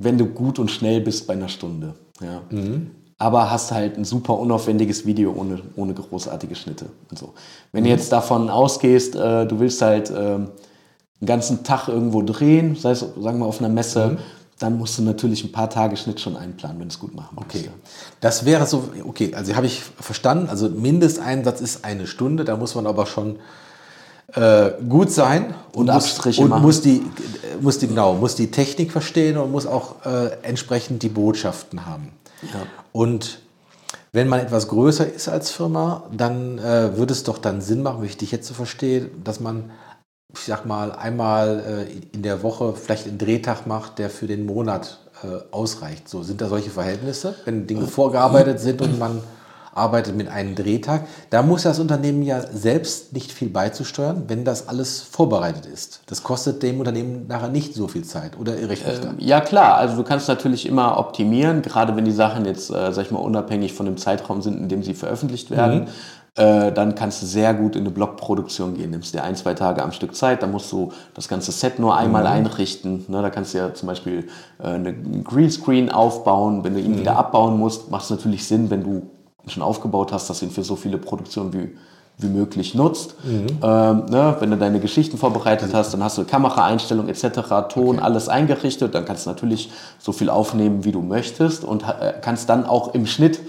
wenn du gut und schnell bist, bei einer Stunde. Ja. Mhm. Aber hast halt ein super unaufwendiges Video ohne, ohne großartige Schnitte und so. Wenn du mhm. jetzt davon ausgehst, äh, du willst halt ähm, einen ganzen Tag irgendwo drehen, sei es, sagen wir, auf einer Messe, mhm. dann musst du natürlich ein paar Tage Schnitt schon einplanen, wenn du es gut machen willst. Okay. Das wäre so, okay, also habe ich verstanden, also Mindesteinsatz ist eine Stunde, da muss man aber schon äh, gut sein und, und muss, und muss die, muss die, genau, muss die Technik verstehen und muss auch äh, entsprechend die Botschaften haben. Ja. Und wenn man etwas größer ist als Firma, dann äh, würde es doch dann Sinn machen, wie ich dich jetzt so verstehe, dass man ich sag mal, einmal äh, in der Woche vielleicht einen Drehtag macht, der für den Monat äh, ausreicht. So sind da solche Verhältnisse, wenn Dinge vorgearbeitet sind und man arbeitet mit einem Drehtag. Da muss das Unternehmen ja selbst nicht viel beizusteuern, wenn das alles vorbereitet ist. Das kostet dem Unternehmen nachher nicht so viel Zeit, oder irre ich mich da? Ähm, ja klar, also du kannst natürlich immer optimieren, gerade wenn die Sachen jetzt, äh, sag ich mal, unabhängig von dem Zeitraum sind, in dem sie veröffentlicht werden. Mhm. Äh, dann kannst du sehr gut in eine Blockproduktion gehen. Nimmst dir ein, zwei Tage am Stück Zeit, dann musst du das ganze Set nur einmal mhm. einrichten. Ne, da kannst du ja zum Beispiel äh, einen Greenscreen aufbauen. Wenn du ihn mhm. wieder abbauen musst, macht es natürlich Sinn, wenn du schon aufgebaut hast, dass du ihn für so viele Produktionen wie, wie möglich nutzt. Mhm. Ähm, ne, wenn du deine Geschichten vorbereitet hast, dann hast du Kameraeinstellungen etc., Ton, okay. alles eingerichtet. Dann kannst du natürlich so viel aufnehmen, wie du möchtest und äh, kannst dann auch im Schnitt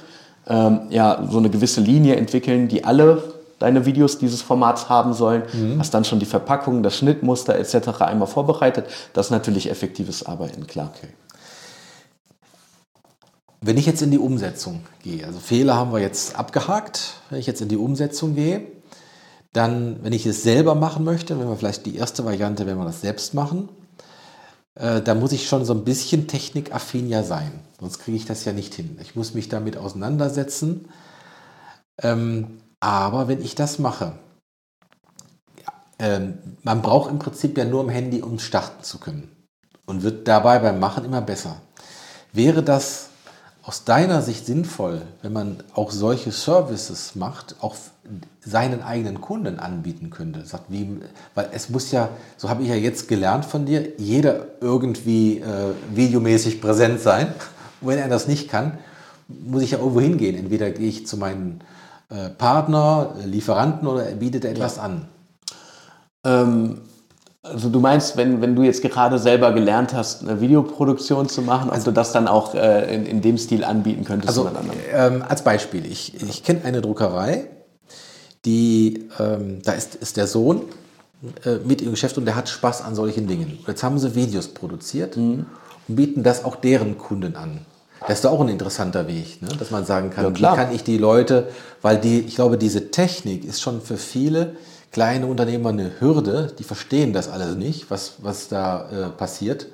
ähm, ja, so eine gewisse Linie entwickeln, die alle deine Videos dieses Formats haben sollen. Mhm. Hast dann schon die Verpackung, das Schnittmuster etc. einmal vorbereitet. Das ist natürlich effektives Arbeiten, klar. Okay. Wenn ich jetzt in die Umsetzung gehe, also Fehler haben wir jetzt abgehakt, wenn ich jetzt in die Umsetzung gehe, dann, wenn ich es selber machen möchte, wenn wir vielleicht die erste Variante, wenn wir das selbst machen, äh, da muss ich schon so ein bisschen technikaffin ja sein. Sonst kriege ich das ja nicht hin. Ich muss mich damit auseinandersetzen. Ähm, aber wenn ich das mache, ähm, man braucht im Prinzip ja nur ein Handy, um starten zu können. Und wird dabei beim Machen immer besser. Wäre das aus deiner Sicht sinnvoll, wenn man auch solche Services macht, auch seinen eigenen Kunden anbieten könnte? Sagt, wie, weil es muss ja, so habe ich ja jetzt gelernt von dir, jeder irgendwie äh, videomäßig präsent sein. Und wenn er das nicht kann, muss ich ja irgendwo hingehen. Entweder gehe ich zu meinem äh, Partner, Lieferanten oder er bietet etwas ja. an. Ähm, also du meinst, wenn, wenn du jetzt gerade selber gelernt hast, eine Videoproduktion zu machen, also, ob du das dann auch äh, in, in dem Stil anbieten könntest? Also ähm, als Beispiel, ich, ich kenne eine Druckerei, die, ähm, da ist, ist der Sohn äh, mit im Geschäft und der hat Spaß an solchen Dingen. Jetzt haben sie Videos produziert mhm. und bieten das auch deren Kunden an. Das ist auch ein interessanter Weg, ne? dass man sagen kann, ja, wie kann ich die Leute, weil die, ich glaube, diese Technik ist schon für viele kleine Unternehmer eine Hürde, die verstehen das alles nicht, was, was da äh, passiert.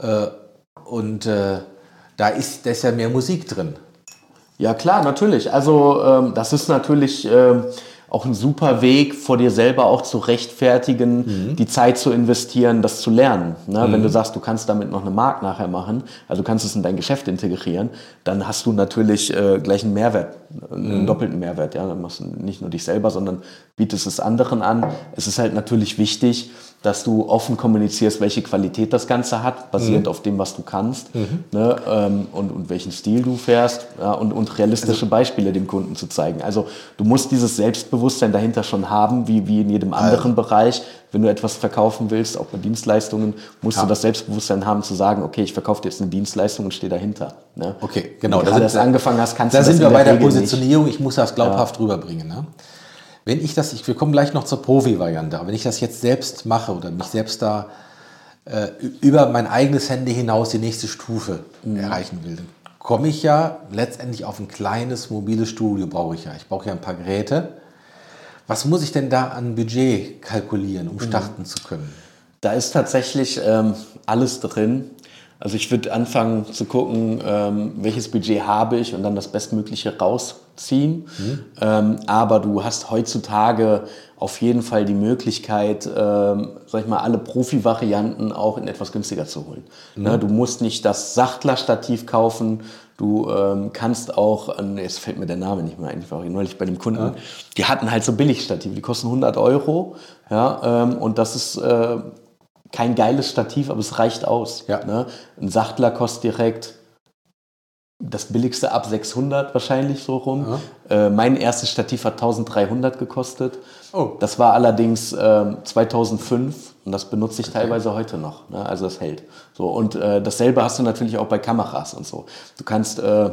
Äh, und äh, da ist, da ja mehr Musik drin. Ja klar, natürlich. Also ähm, das ist natürlich ähm, auch ein super Weg, vor dir selber auch zu rechtfertigen, mhm. die Zeit zu investieren, das zu lernen. Ne? Mhm. Wenn du sagst, du kannst damit noch eine Mark nachher machen, also du kannst es in dein Geschäft integrieren, dann hast du natürlich äh, gleich einen Mehrwert, einen mhm. doppelten Mehrwert. Ja? Dann machst du nicht nur dich selber, sondern bietest es anderen an. Es ist halt natürlich wichtig, dass du offen kommunizierst, welche Qualität das Ganze hat, basierend mhm. auf dem, was du kannst mhm. ne, ähm, und, und welchen Stil du fährst ja, und, und realistische also, Beispiele dem Kunden zu zeigen. Also du musst dieses Selbstbewusstsein dahinter schon haben, wie, wie in jedem anderen also. Bereich. Wenn du etwas verkaufen willst, auch bei Dienstleistungen, musst ja. du das Selbstbewusstsein haben zu sagen, okay, ich verkaufe dir jetzt eine Dienstleistung und stehe dahinter. Ne? Okay, genau. Wenn du da das angefangen hast, kannst da du das sind wir bei der Positionierung. Nicht. Ich muss das glaubhaft ja. rüberbringen. Ne? Wenn ich das, ich, wir kommen gleich noch zur Profi-Variante, aber wenn ich das jetzt selbst mache oder mich selbst da äh, über mein eigenes Handy hinaus die nächste Stufe mhm. erreichen will, dann komme ich ja letztendlich auf ein kleines mobiles Studio, brauche ich ja. Ich brauche ja ein paar Geräte. Was muss ich denn da an Budget kalkulieren, um mhm. starten mhm. zu können? Da ist tatsächlich ähm, alles drin. Also ich würde anfangen zu gucken, ähm, welches Budget habe ich und dann das Bestmögliche rausziehen. Mhm. Ähm, aber du hast heutzutage auf jeden Fall die Möglichkeit, ähm, sag ich mal, alle Profi-Varianten auch in etwas günstiger zu holen. Mhm. Ne, du musst nicht das Sachtler-Stativ kaufen. Du ähm, kannst auch, jetzt fällt mir der Name nicht mehr ein, ich war neulich bei dem Kunden, ja. die hatten halt so Billigstative, die kosten 100 Euro. Ja, ähm, und das ist äh, kein geiles Stativ, aber es reicht aus. Ja. Ne? Ein Sachtler kostet direkt das billigste ab 600 wahrscheinlich so rum. Ja. Äh, mein erstes Stativ hat 1300 gekostet. Oh. Das war allerdings äh, 2005 und das benutze ich okay. teilweise heute noch. Ne? Also es hält. So und äh, dasselbe hast du natürlich auch bei Kameras und so. Du kannst äh,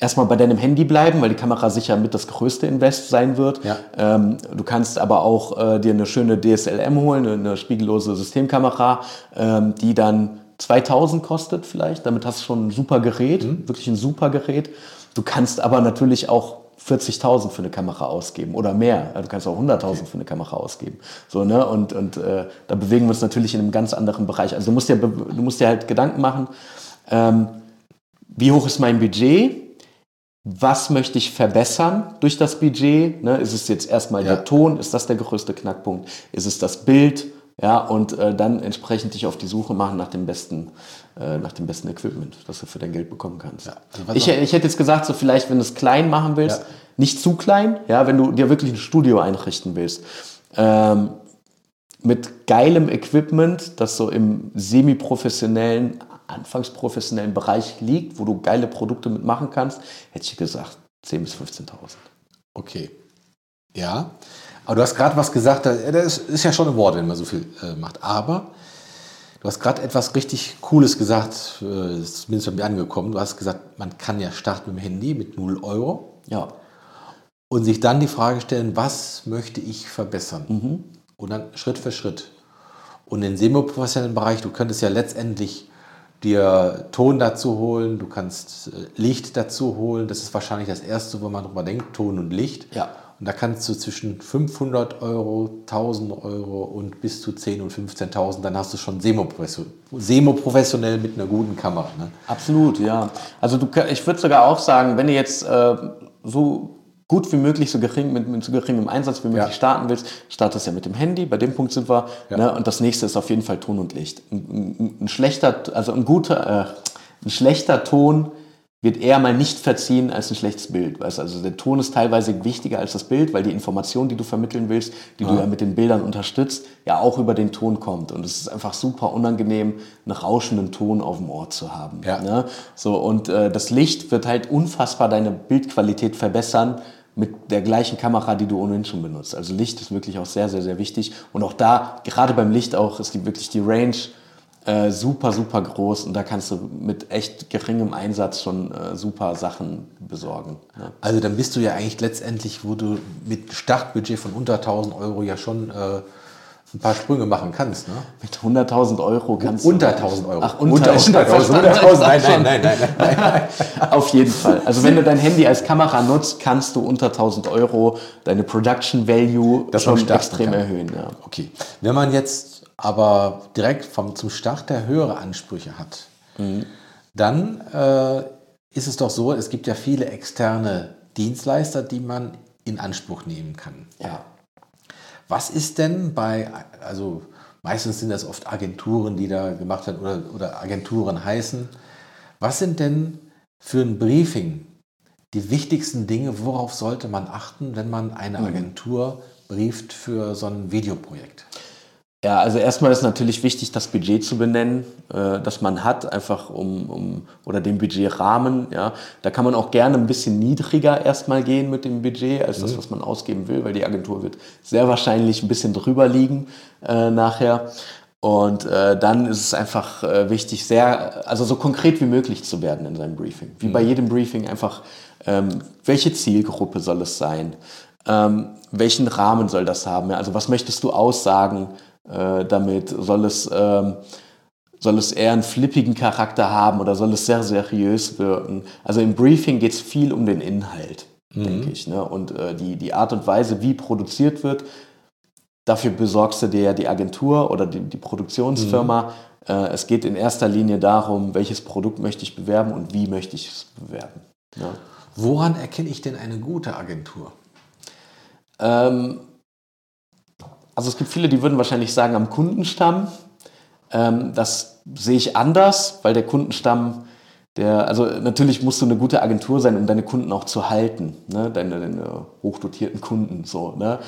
erstmal bei deinem Handy bleiben, weil die Kamera sicher mit das größte Invest sein wird. Ja. Ähm, du kannst aber auch äh, dir eine schöne DSLM holen, eine spiegellose Systemkamera, ähm, die dann 2000 kostet vielleicht. Damit hast du schon ein super Gerät, mhm. wirklich ein super Gerät. Du kannst aber natürlich auch 40.000 für eine Kamera ausgeben oder mehr. Du kannst auch 100.000 für eine Kamera ausgeben. So, ne? Und, und äh, da bewegen wir uns natürlich in einem ganz anderen Bereich. Also du musst dir, du musst dir halt Gedanken machen, ähm, wie hoch ist mein Budget? Was möchte ich verbessern durch das Budget? Ne? Ist es jetzt erstmal ja. der Ton? Ist das der größte Knackpunkt? Ist es das Bild? Ja, und äh, dann entsprechend dich auf die Suche machen nach dem besten, äh, nach dem besten Equipment, das du für dein Geld bekommen kannst. Ja, also ich, ich hätte jetzt gesagt, so vielleicht, wenn du es klein machen willst, ja. nicht zu klein, ja, wenn du dir wirklich ein Studio einrichten willst, ähm, mit geilem Equipment, das so im semi-professionellen, anfangsprofessionellen Bereich liegt, wo du geile Produkte mitmachen kannst, hätte ich gesagt 10.000 bis 15.000. Okay. Ja. Aber du hast gerade was gesagt, das ist ja schon ein Wort, wenn man so viel äh, macht. Aber du hast gerade etwas richtig Cooles gesagt, äh, ist zumindest bei mir angekommen. Du hast gesagt, man kann ja starten mit dem Handy mit 0 Euro. Ja. Und sich dann die Frage stellen, was möchte ich verbessern? Mhm. Und dann Schritt für Schritt. Und in semi-professionellen Bereich, du könntest ja letztendlich dir Ton dazu holen, du kannst äh, Licht dazu holen. Das ist wahrscheinlich das Erste, wo man drüber denkt, Ton und Licht. Ja. Und da kannst du zwischen 500 Euro, 1000 Euro und bis zu 10.000 und 15.000, dann hast du schon semi-professionell mit einer guten Kamera. Ne? Absolut, ja. Also du, ich würde sogar auch sagen, wenn du jetzt äh, so gut wie möglich, so gering, mit, mit so geringem Einsatz wie möglich ja. starten willst, startest ja mit dem Handy, bei dem Punkt sind wir. Ja. Ne? Und das nächste ist auf jeden Fall Ton und Licht. Ein, ein, ein schlechter, also ein guter, äh, ein schlechter Ton wird eher mal nicht verziehen als ein schlechtes Bild. Weißt? Also der Ton ist teilweise wichtiger als das Bild, weil die Information, die du vermitteln willst, die ja. du ja mit den Bildern unterstützt, ja auch über den Ton kommt. Und es ist einfach super unangenehm, einen rauschenden Ton auf dem Ohr zu haben. Ja. Ne? So, und äh, das Licht wird halt unfassbar deine Bildqualität verbessern mit der gleichen Kamera, die du ohnehin schon benutzt. Also Licht ist wirklich auch sehr, sehr, sehr wichtig. Und auch da, gerade beim Licht auch, ist die, wirklich die Range äh, super, super groß und da kannst du mit echt geringem Einsatz schon äh, super Sachen besorgen. Ne? Also dann bist du ja eigentlich letztendlich, wo du mit Startbudget von unter 1000 Euro ja schon äh, ein paar Sprünge machen kannst. Ne? Mit 100.000 Euro kannst unter du... Unter 1000 Euro. Ach, unter, unter 100.000. Nein, nein, nein, nein, nein. Auf jeden Fall. Also wenn du dein Handy als Kamera nutzt, kannst du unter 1000 Euro deine Production Value das schon extrem erhöhen. Ja. Okay. Wenn man jetzt aber direkt vom, zum Start der höhere Ansprüche hat, mhm. dann äh, ist es doch so, es gibt ja viele externe Dienstleister, die man in Anspruch nehmen kann. Ja. Was ist denn bei, also meistens sind das oft Agenturen, die da gemacht werden oder, oder Agenturen heißen, was sind denn für ein Briefing die wichtigsten Dinge, worauf sollte man achten, wenn man eine mhm. Agentur brieft für so ein Videoprojekt? Ja, also erstmal ist natürlich wichtig, das Budget zu benennen, äh, das man hat, einfach um, um oder den Budgetrahmen. Ja, da kann man auch gerne ein bisschen niedriger erstmal gehen mit dem Budget als mhm. das, was man ausgeben will, weil die Agentur wird sehr wahrscheinlich ein bisschen drüber liegen äh, nachher. Und äh, dann ist es einfach äh, wichtig, sehr, also so konkret wie möglich zu werden in seinem Briefing. Wie mhm. bei jedem Briefing einfach, ähm, welche Zielgruppe soll es sein? Ähm, welchen Rahmen soll das haben? Ja? Also was möchtest du aussagen? Äh, damit? Soll es, ähm, soll es eher einen flippigen Charakter haben oder soll es sehr seriös wirken? Also im Briefing geht es viel um den Inhalt, mhm. denke ich. Ne? Und äh, die, die Art und Weise, wie produziert wird, dafür besorgst du dir ja die Agentur oder die, die Produktionsfirma. Mhm. Äh, es geht in erster Linie darum, welches Produkt möchte ich bewerben und wie möchte ich es bewerben. Ja. Woran erkenne ich denn eine gute Agentur? Ähm, also es gibt viele, die würden wahrscheinlich sagen am Kundenstamm. Ähm, das sehe ich anders, weil der Kundenstamm, der, also natürlich musst du eine gute Agentur sein, um deine Kunden auch zu halten, ne? deine, deine hochdotierten Kunden so. Ne?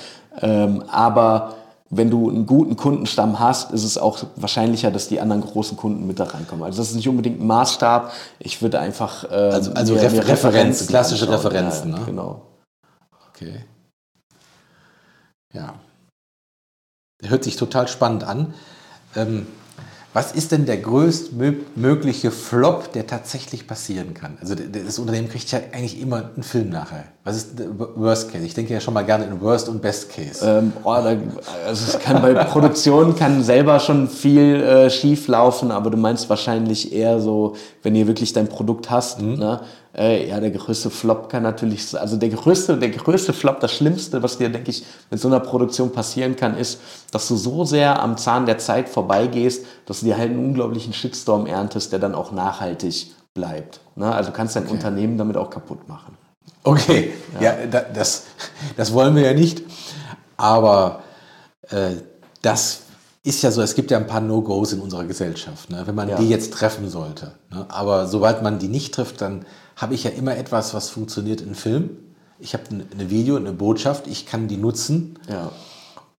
Ähm, aber wenn du einen guten Kundenstamm hast, ist es auch wahrscheinlicher, dass die anderen großen Kunden mit da reinkommen. Also das ist nicht unbedingt ein Maßstab. Ich würde einfach äh, also, also mir, mir Referenzen, klassische anschauen. Referenzen. Ja, ne? Genau. Okay. Ja hört sich total spannend an. Ähm, was ist denn der größtmögliche Flop, der tatsächlich passieren kann? Also das Unternehmen kriegt ja eigentlich immer einen Film nachher. Was ist der Worst Case? Ich denke ja schon mal gerne in Worst und Best Case. Ähm, oh, da, also es kann bei Produktion kann selber schon viel äh, schief laufen, aber du meinst wahrscheinlich eher so, wenn ihr wirklich dein Produkt hast, mhm. ne? Äh, ja, der größte Flop kann natürlich, also der größte, der größte Flop, das Schlimmste, was dir, denke ich, mit so einer Produktion passieren kann, ist, dass du so sehr am Zahn der Zeit vorbeigehst, dass du dir halt einen unglaublichen Shitstorm erntest, der dann auch nachhaltig bleibt. Ne? Also kannst dein okay. Unternehmen damit auch kaputt machen. Okay, ja, ja das, das wollen wir ja nicht. Aber äh, das ist ja so, es gibt ja ein paar No-Gos in unserer Gesellschaft, ne? wenn man ja. die jetzt treffen sollte. Ne? Aber sobald man die nicht trifft, dann habe ich ja immer etwas, was funktioniert in Film. Ich habe eine Video, eine Botschaft, ich kann die nutzen. Ja.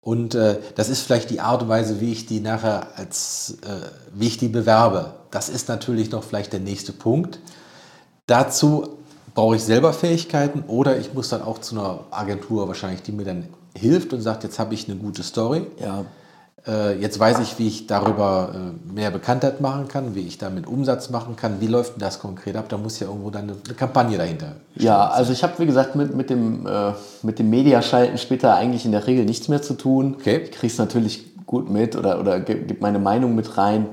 Und äh, das ist vielleicht die Art und Weise, wie ich die nachher als, äh, wie ich die bewerbe. Das ist natürlich noch vielleicht der nächste Punkt. Dazu brauche ich selber Fähigkeiten oder ich muss dann auch zu einer Agentur wahrscheinlich, die mir dann hilft und sagt, jetzt habe ich eine gute Story. Ja. Äh, jetzt weiß ich, wie ich darüber äh, mehr Bekanntheit machen kann, wie ich damit Umsatz machen kann. Wie läuft denn das konkret ab? Da muss ja irgendwo dann eine, eine Kampagne dahinter. Ja, also ich habe, wie gesagt, mit, mit dem, äh, mit dem Mediaschalten später eigentlich in der Regel nichts mehr zu tun. Okay. Ich kriege es natürlich gut mit oder, oder gebe meine Meinung mit rein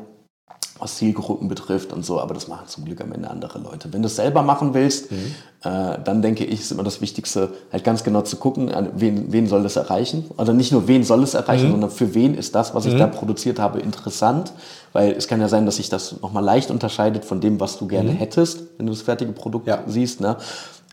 was Zielgruppen betrifft und so, aber das machen zum Glück am Ende andere Leute. Wenn du es selber machen willst, mhm. äh, dann denke ich, ist immer das Wichtigste, halt ganz genau zu gucken, wen, wen soll das erreichen. Also nicht nur, wen soll es erreichen, mhm. sondern für wen ist das, was ich mhm. da produziert habe, interessant. Weil es kann ja sein, dass sich das nochmal leicht unterscheidet von dem, was du gerne mhm. hättest, wenn du das fertige Produkt ja. siehst. Ne?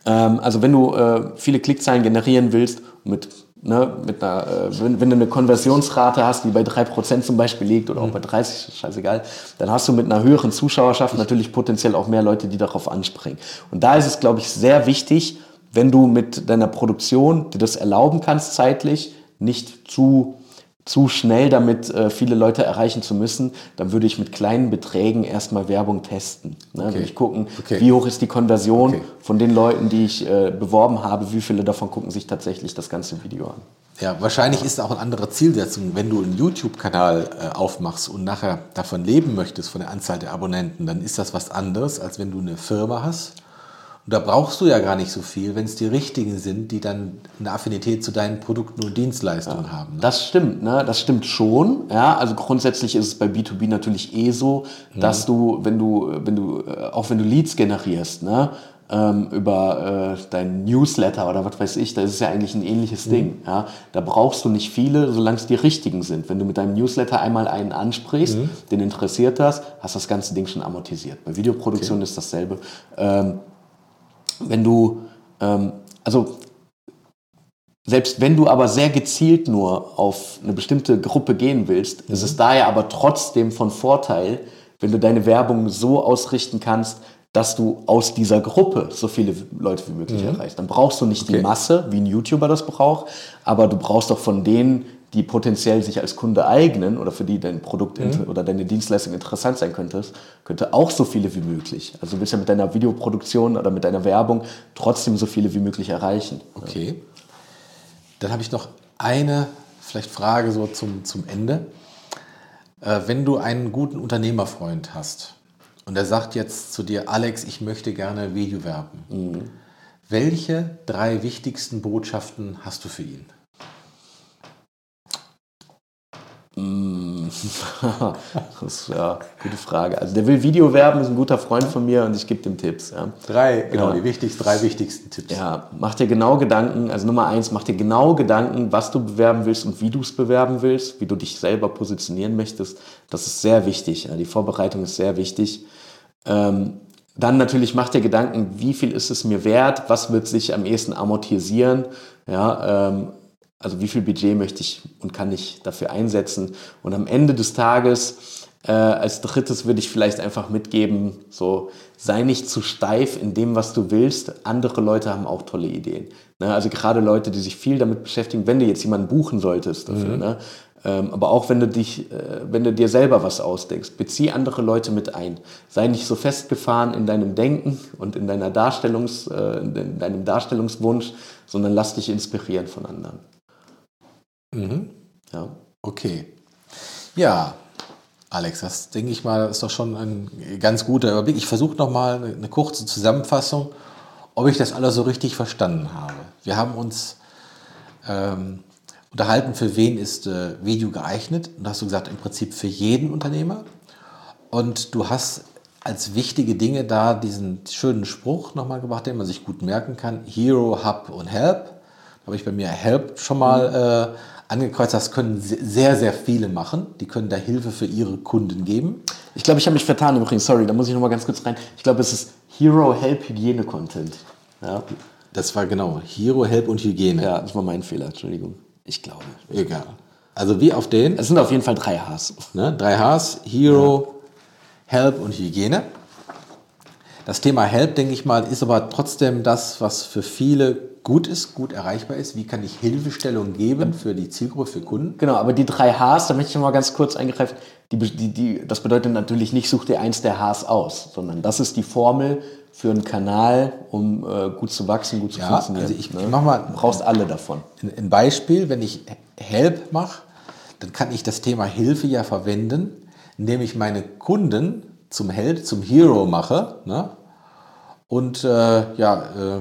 Ähm, also wenn du äh, viele Klickzahlen generieren willst, mit Ne, mit einer, äh, wenn, wenn, du eine Konversionsrate hast, die bei 3% zum Beispiel liegt oder auch mhm. bei 30, scheißegal, dann hast du mit einer höheren Zuschauerschaft natürlich potenziell auch mehr Leute, die darauf anspringen. Und da ist es, glaube ich, sehr wichtig, wenn du mit deiner Produktion, die das erlauben kannst zeitlich, nicht zu zu schnell damit äh, viele Leute erreichen zu müssen, dann würde ich mit kleinen Beträgen erstmal Werbung testen. Ne? Okay. Würde ich gucken, okay. wie hoch ist die Konversion okay. von den Leuten, die ich äh, beworben habe, wie viele davon gucken sich tatsächlich das ganze Video an. Ja, wahrscheinlich ist auch eine andere Zielsetzung, wenn du einen YouTube-Kanal äh, aufmachst und nachher davon leben möchtest, von der Anzahl der Abonnenten, dann ist das was anderes, als wenn du eine Firma hast und da brauchst du ja gar nicht so viel, wenn es die richtigen sind, die dann eine Affinität zu deinen Produkten und Dienstleistungen ja, haben. Ne? Das stimmt, ne? das stimmt schon. Ja, also grundsätzlich ist es bei B2B natürlich eh so, mhm. dass du, wenn du, wenn du, äh, auch wenn du Leads generierst, ne? Ähm, über äh, dein Newsletter oder was weiß ich, das ist ja eigentlich ein ähnliches mhm. Ding. Ja? Da brauchst du nicht viele, solange es die richtigen sind. Wenn du mit deinem Newsletter einmal einen ansprichst, mhm. den interessiert das, hast das ganze Ding schon amortisiert. Bei Videoproduktion okay. ist dasselbe. Ähm, wenn du, ähm, also selbst wenn du aber sehr gezielt nur auf eine bestimmte Gruppe gehen willst, mhm. ist es daher aber trotzdem von Vorteil, wenn du deine Werbung so ausrichten kannst, dass du aus dieser Gruppe so viele Leute wie möglich mhm. erreichst. Dann brauchst du nicht okay. die Masse, wie ein YouTuber das braucht, aber du brauchst doch von denen, die potenziell sich als Kunde eignen oder für die dein Produkt mhm. oder deine Dienstleistung interessant sein könnte, könnte auch so viele wie möglich. Also du willst ja mit deiner Videoproduktion oder mit deiner Werbung trotzdem so viele wie möglich erreichen. Okay. Dann habe ich noch eine vielleicht Frage so zum, zum Ende. Äh, wenn du einen guten Unternehmerfreund hast und er sagt jetzt zu dir, Alex, ich möchte gerne Video werben. Mhm. Welche drei wichtigsten Botschaften hast du für ihn? das ist ja gute Frage. Also der will Video werben, ist ein guter Freund von mir und ich gebe dem Tipps. Ja. Drei, genau, ja. die wichtigsten, drei wichtigsten Tipps. Ja, mach dir genau Gedanken, also Nummer eins, mach dir genau Gedanken, was du bewerben willst und wie du es bewerben willst, wie du dich selber positionieren möchtest. Das ist sehr wichtig. Ja. Die Vorbereitung ist sehr wichtig. Ähm, dann natürlich mach dir Gedanken, wie viel ist es mir wert, was wird sich am ehesten amortisieren. Ja, ähm, also wie viel Budget möchte ich und kann ich dafür einsetzen. Und am Ende des Tages äh, als drittes würde ich vielleicht einfach mitgeben, so sei nicht zu steif in dem, was du willst. Andere Leute haben auch tolle Ideen. Ne? Also gerade Leute, die sich viel damit beschäftigen, wenn du jetzt jemanden buchen solltest dafür. Mhm. Ne? Ähm, aber auch wenn du dich, äh, wenn du dir selber was ausdenkst, bezieh andere Leute mit ein. Sei nicht so festgefahren in deinem Denken und in deiner Darstellungs, äh, in deinem Darstellungswunsch, sondern lass dich inspirieren von anderen. Mhm. Ja. Okay. Ja, Alex, das denke ich mal, ist doch schon ein ganz guter Überblick. Ich versuche nochmal eine kurze Zusammenfassung, ob ich das alles so richtig verstanden habe. Wir haben uns ähm, unterhalten, für wen ist äh, Video geeignet. Und da hast du gesagt, im Prinzip für jeden Unternehmer. Und du hast als wichtige Dinge da diesen schönen Spruch nochmal gebracht, den man sich gut merken kann. Hero, Hub und Help. Da habe ich bei mir Help schon mal äh, angekreuzt. Das können sehr, sehr viele machen. Die können da Hilfe für ihre Kunden geben. Ich glaube, ich habe mich vertan übrigens. Sorry, da muss ich nochmal ganz kurz rein. Ich glaube, es ist Hero, Help, Hygiene Content. Ja. Das war genau Hero, Help und Hygiene. Ja, das war mein Fehler. Entschuldigung. Ich glaube. Egal. Also wie auf den? Es sind auf jeden Fall drei Hs. Ne? Drei Hs, Hero, ja. Help und Hygiene. Das Thema Help, denke ich mal, ist aber trotzdem das, was für viele gut ist, gut erreichbar ist. Wie kann ich Hilfestellung geben für die Zielgruppe, für Kunden? Genau, aber die drei Hs, da möchte ich mal ganz kurz eingreifen, die, die, die, das bedeutet natürlich nicht, such dir eins der Hs aus, sondern das ist die Formel für einen Kanal, um äh, gut zu wachsen, gut zu ja, funktionieren. Also ich, ne? mach mal, du brauchst alle davon. Ein Beispiel, wenn ich Help mache, dann kann ich das Thema Hilfe ja verwenden, indem ich meine Kunden zum Held, zum Hero mache ne? und äh, ja, äh,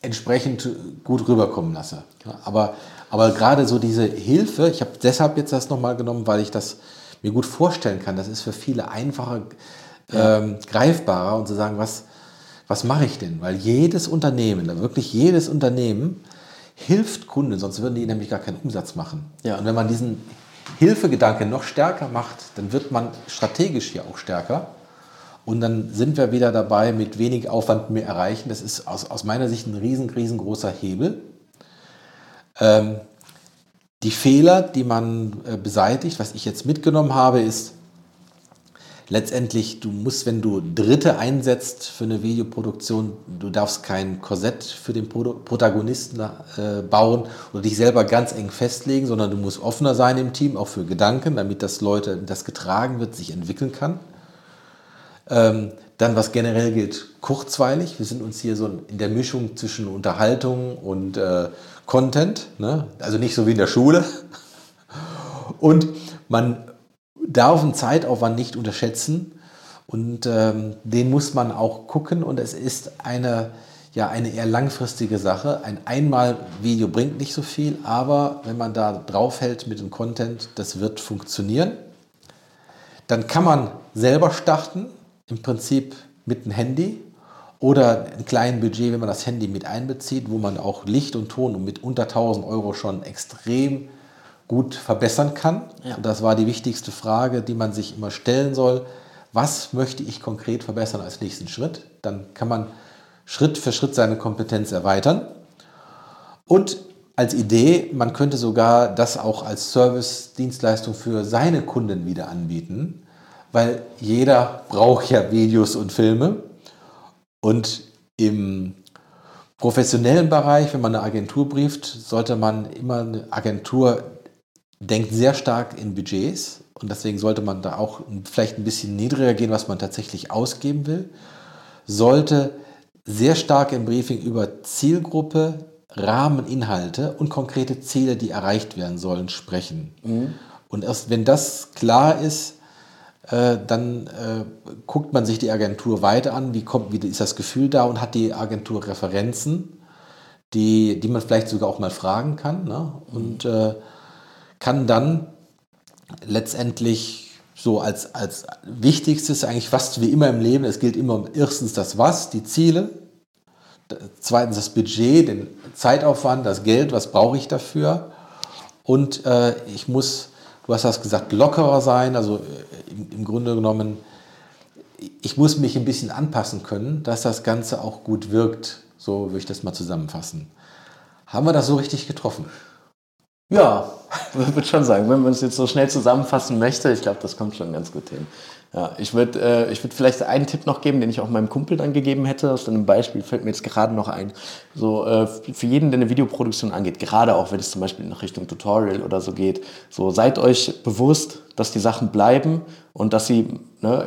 entsprechend gut rüberkommen lasse. Aber, aber gerade so diese Hilfe, ich habe deshalb jetzt das nochmal genommen, weil ich das mir gut vorstellen kann, das ist für viele einfacher, ähm, greifbarer und zu sagen, was, was mache ich denn? Weil jedes Unternehmen, wirklich jedes Unternehmen, hilft Kunden, sonst würden die nämlich gar keinen Umsatz machen. Ja. Und wenn man diesen Hilfegedanke noch stärker macht, dann wird man strategisch ja auch stärker. Und dann sind wir wieder dabei, mit wenig Aufwand mehr erreichen. Das ist aus, aus meiner Sicht ein riesen, riesengroßer Hebel. Ähm, die Fehler, die man äh, beseitigt, was ich jetzt mitgenommen habe, ist, letztendlich, du musst, wenn du Dritte einsetzt für eine Videoproduktion, du darfst kein Korsett für den Protagonisten äh, bauen oder dich selber ganz eng festlegen, sondern du musst offener sein im Team, auch für Gedanken, damit das Leute, das getragen wird, sich entwickeln kann. Ähm, dann, was generell gilt, kurzweilig. Wir sind uns hier so in der Mischung zwischen Unterhaltung und äh, Content, ne? also nicht so wie in der Schule. Und man darf einen Zeitaufwand nicht unterschätzen. Und ähm, den muss man auch gucken. Und es ist eine, ja, eine eher langfristige Sache. Ein Einmal-Video bringt nicht so viel, aber wenn man da draufhält mit dem Content, das wird funktionieren. Dann kann man selber starten, im Prinzip mit dem Handy. Oder ein kleines Budget, wenn man das Handy mit einbezieht, wo man auch Licht und Ton mit unter 1000 Euro schon extrem gut verbessern kann. Ja. Das war die wichtigste Frage, die man sich immer stellen soll. Was möchte ich konkret verbessern als nächsten Schritt? Dann kann man Schritt für Schritt seine Kompetenz erweitern. Und als Idee, man könnte sogar das auch als Service-Dienstleistung für seine Kunden wieder anbieten, weil jeder braucht ja Videos und Filme. Und im professionellen Bereich, wenn man eine Agentur brieft, sollte man immer eine Agentur denkt sehr stark in Budgets und deswegen sollte man da auch vielleicht ein bisschen niedriger gehen, was man tatsächlich ausgeben will. Sollte sehr stark im Briefing über Zielgruppe, Rahmeninhalte und konkrete Ziele, die erreicht werden sollen, sprechen. Mhm. Und erst wenn das klar ist, äh, dann äh, guckt man sich die Agentur weiter an, wie, kommt, wie ist das Gefühl da und hat die Agentur Referenzen, die, die man vielleicht sogar auch mal fragen kann. Ne? Und äh, kann dann letztendlich so als, als wichtigstes eigentlich fast wie immer im Leben, es gilt immer erstens das Was, die Ziele, zweitens das Budget, den Zeitaufwand, das Geld, was brauche ich dafür und äh, ich muss, du hast das gesagt, lockerer sein, also äh, im, im Grunde genommen, ich muss mich ein bisschen anpassen können, dass das Ganze auch gut wirkt, so würde ich das mal zusammenfassen. Haben wir das so richtig getroffen? Ja, würde schon sagen, wenn man es jetzt so schnell zusammenfassen möchte, ich glaube, das kommt schon ganz gut hin. Ja, ich würde äh, würd vielleicht einen Tipp noch geben, den ich auch meinem Kumpel dann gegeben hätte. Aus einem Beispiel fällt mir jetzt gerade noch ein. So äh, für jeden, der eine Videoproduktion angeht, gerade auch wenn es zum Beispiel in Richtung Tutorial oder so geht, so seid euch bewusst, dass die Sachen bleiben und dass sie, ne,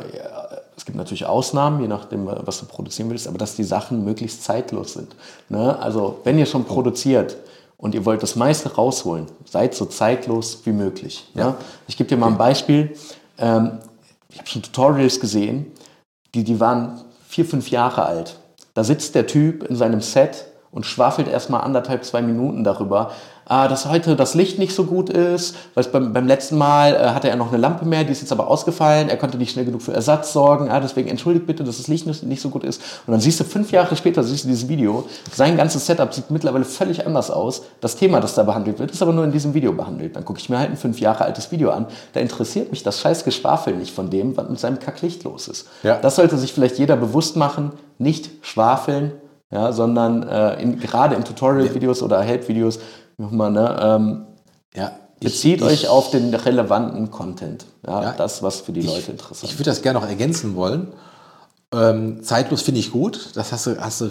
es gibt natürlich Ausnahmen, je nachdem, was du produzieren willst, aber dass die Sachen möglichst zeitlos sind. Ne? Also wenn ihr schon produziert, und ihr wollt das meiste rausholen, seid so zeitlos wie möglich. Ja. ja? Ich gebe dir mal ein Beispiel. Ähm, ich habe schon Tutorials gesehen, die, die waren vier, fünf Jahre alt. Da sitzt der Typ in seinem Set und schwafelt erstmal anderthalb, zwei Minuten darüber, äh, dass heute das Licht nicht so gut ist, weil beim, beim letzten Mal äh, hatte er noch eine Lampe mehr, die ist jetzt aber ausgefallen, er konnte nicht schnell genug für Ersatz sorgen, ah, deswegen entschuldigt bitte, dass das Licht nicht, nicht so gut ist. Und dann siehst du fünf Jahre später, siehst du dieses Video, sein ganzes Setup sieht mittlerweile völlig anders aus. Das Thema, das da behandelt wird, ist aber nur in diesem Video behandelt. Dann gucke ich mir halt ein fünf Jahre altes Video an, da interessiert mich das scheiß Geschwafel nicht von dem, was mit seinem Kacklicht los ist. Ja. Das sollte sich vielleicht jeder bewusst machen, nicht schwafeln, ja, sondern äh, in, gerade in Tutorial-Videos oder Help-Videos nochmal, ne, ähm, ja, bezieht ich, euch ich, auf den relevanten Content. Ja, ja das, was für die ich, Leute interessant ist. Ich würde das gerne noch ergänzen wollen. Ähm, zeitlos finde ich gut, das hast du, hast du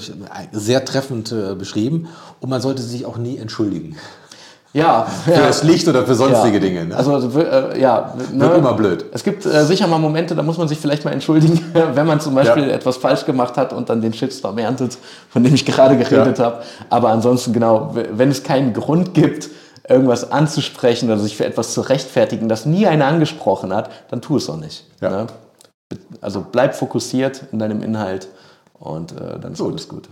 sehr treffend äh, beschrieben. Und man sollte sich auch nie entschuldigen. Ja, für ja. das Licht oder für sonstige ja. Dinge. Ne? Also, äh, ja, ne? wird immer blöd. Es gibt äh, sicher mal Momente, da muss man sich vielleicht mal entschuldigen, wenn man zum Beispiel ja. etwas falsch gemacht hat und dann den Shitstorm erntet, von dem ich gerade geredet habe. Aber ansonsten genau, wenn es keinen Grund gibt, irgendwas anzusprechen oder sich für etwas zu rechtfertigen, das nie einer angesprochen hat, dann tu es auch nicht. Ne? Also bleib fokussiert in deinem Inhalt und äh, dann ist gut. alles gut.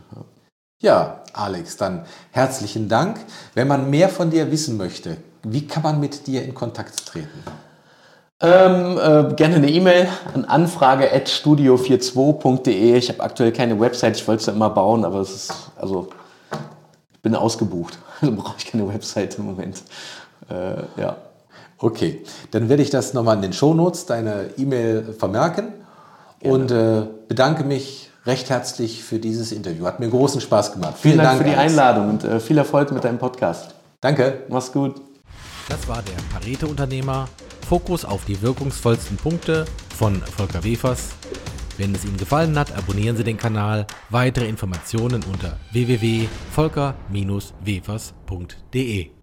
Ja, Alex, dann herzlichen Dank. Wenn man mehr von dir wissen möchte, wie kann man mit dir in Kontakt treten? Ähm, äh, gerne eine E-Mail an anfrage.studio42.de. Ich habe aktuell keine Website, ich wollte es ja immer bauen, aber es ist, also, ich bin ausgebucht. Also brauche ich keine Website im Moment. Äh, ja. Okay, dann werde ich das nochmal in den Shownotes, deine E-Mail vermerken gerne. und äh, bedanke mich recht herzlich für dieses Interview. Hat mir großen Spaß gemacht. Vielen, Vielen Dank, Dank, für die Alex. Einladung und äh, viel Erfolg mit deinem Podcast. Danke. Mach's gut. Das war der Pareto-Unternehmer. Fokus auf die wirkungsvollsten Punkte von Volker Wefers. Wenn es Ihnen gefallen hat, abonnieren Sie den Kanal. Weitere Informationen unter www.volker-wefers.de.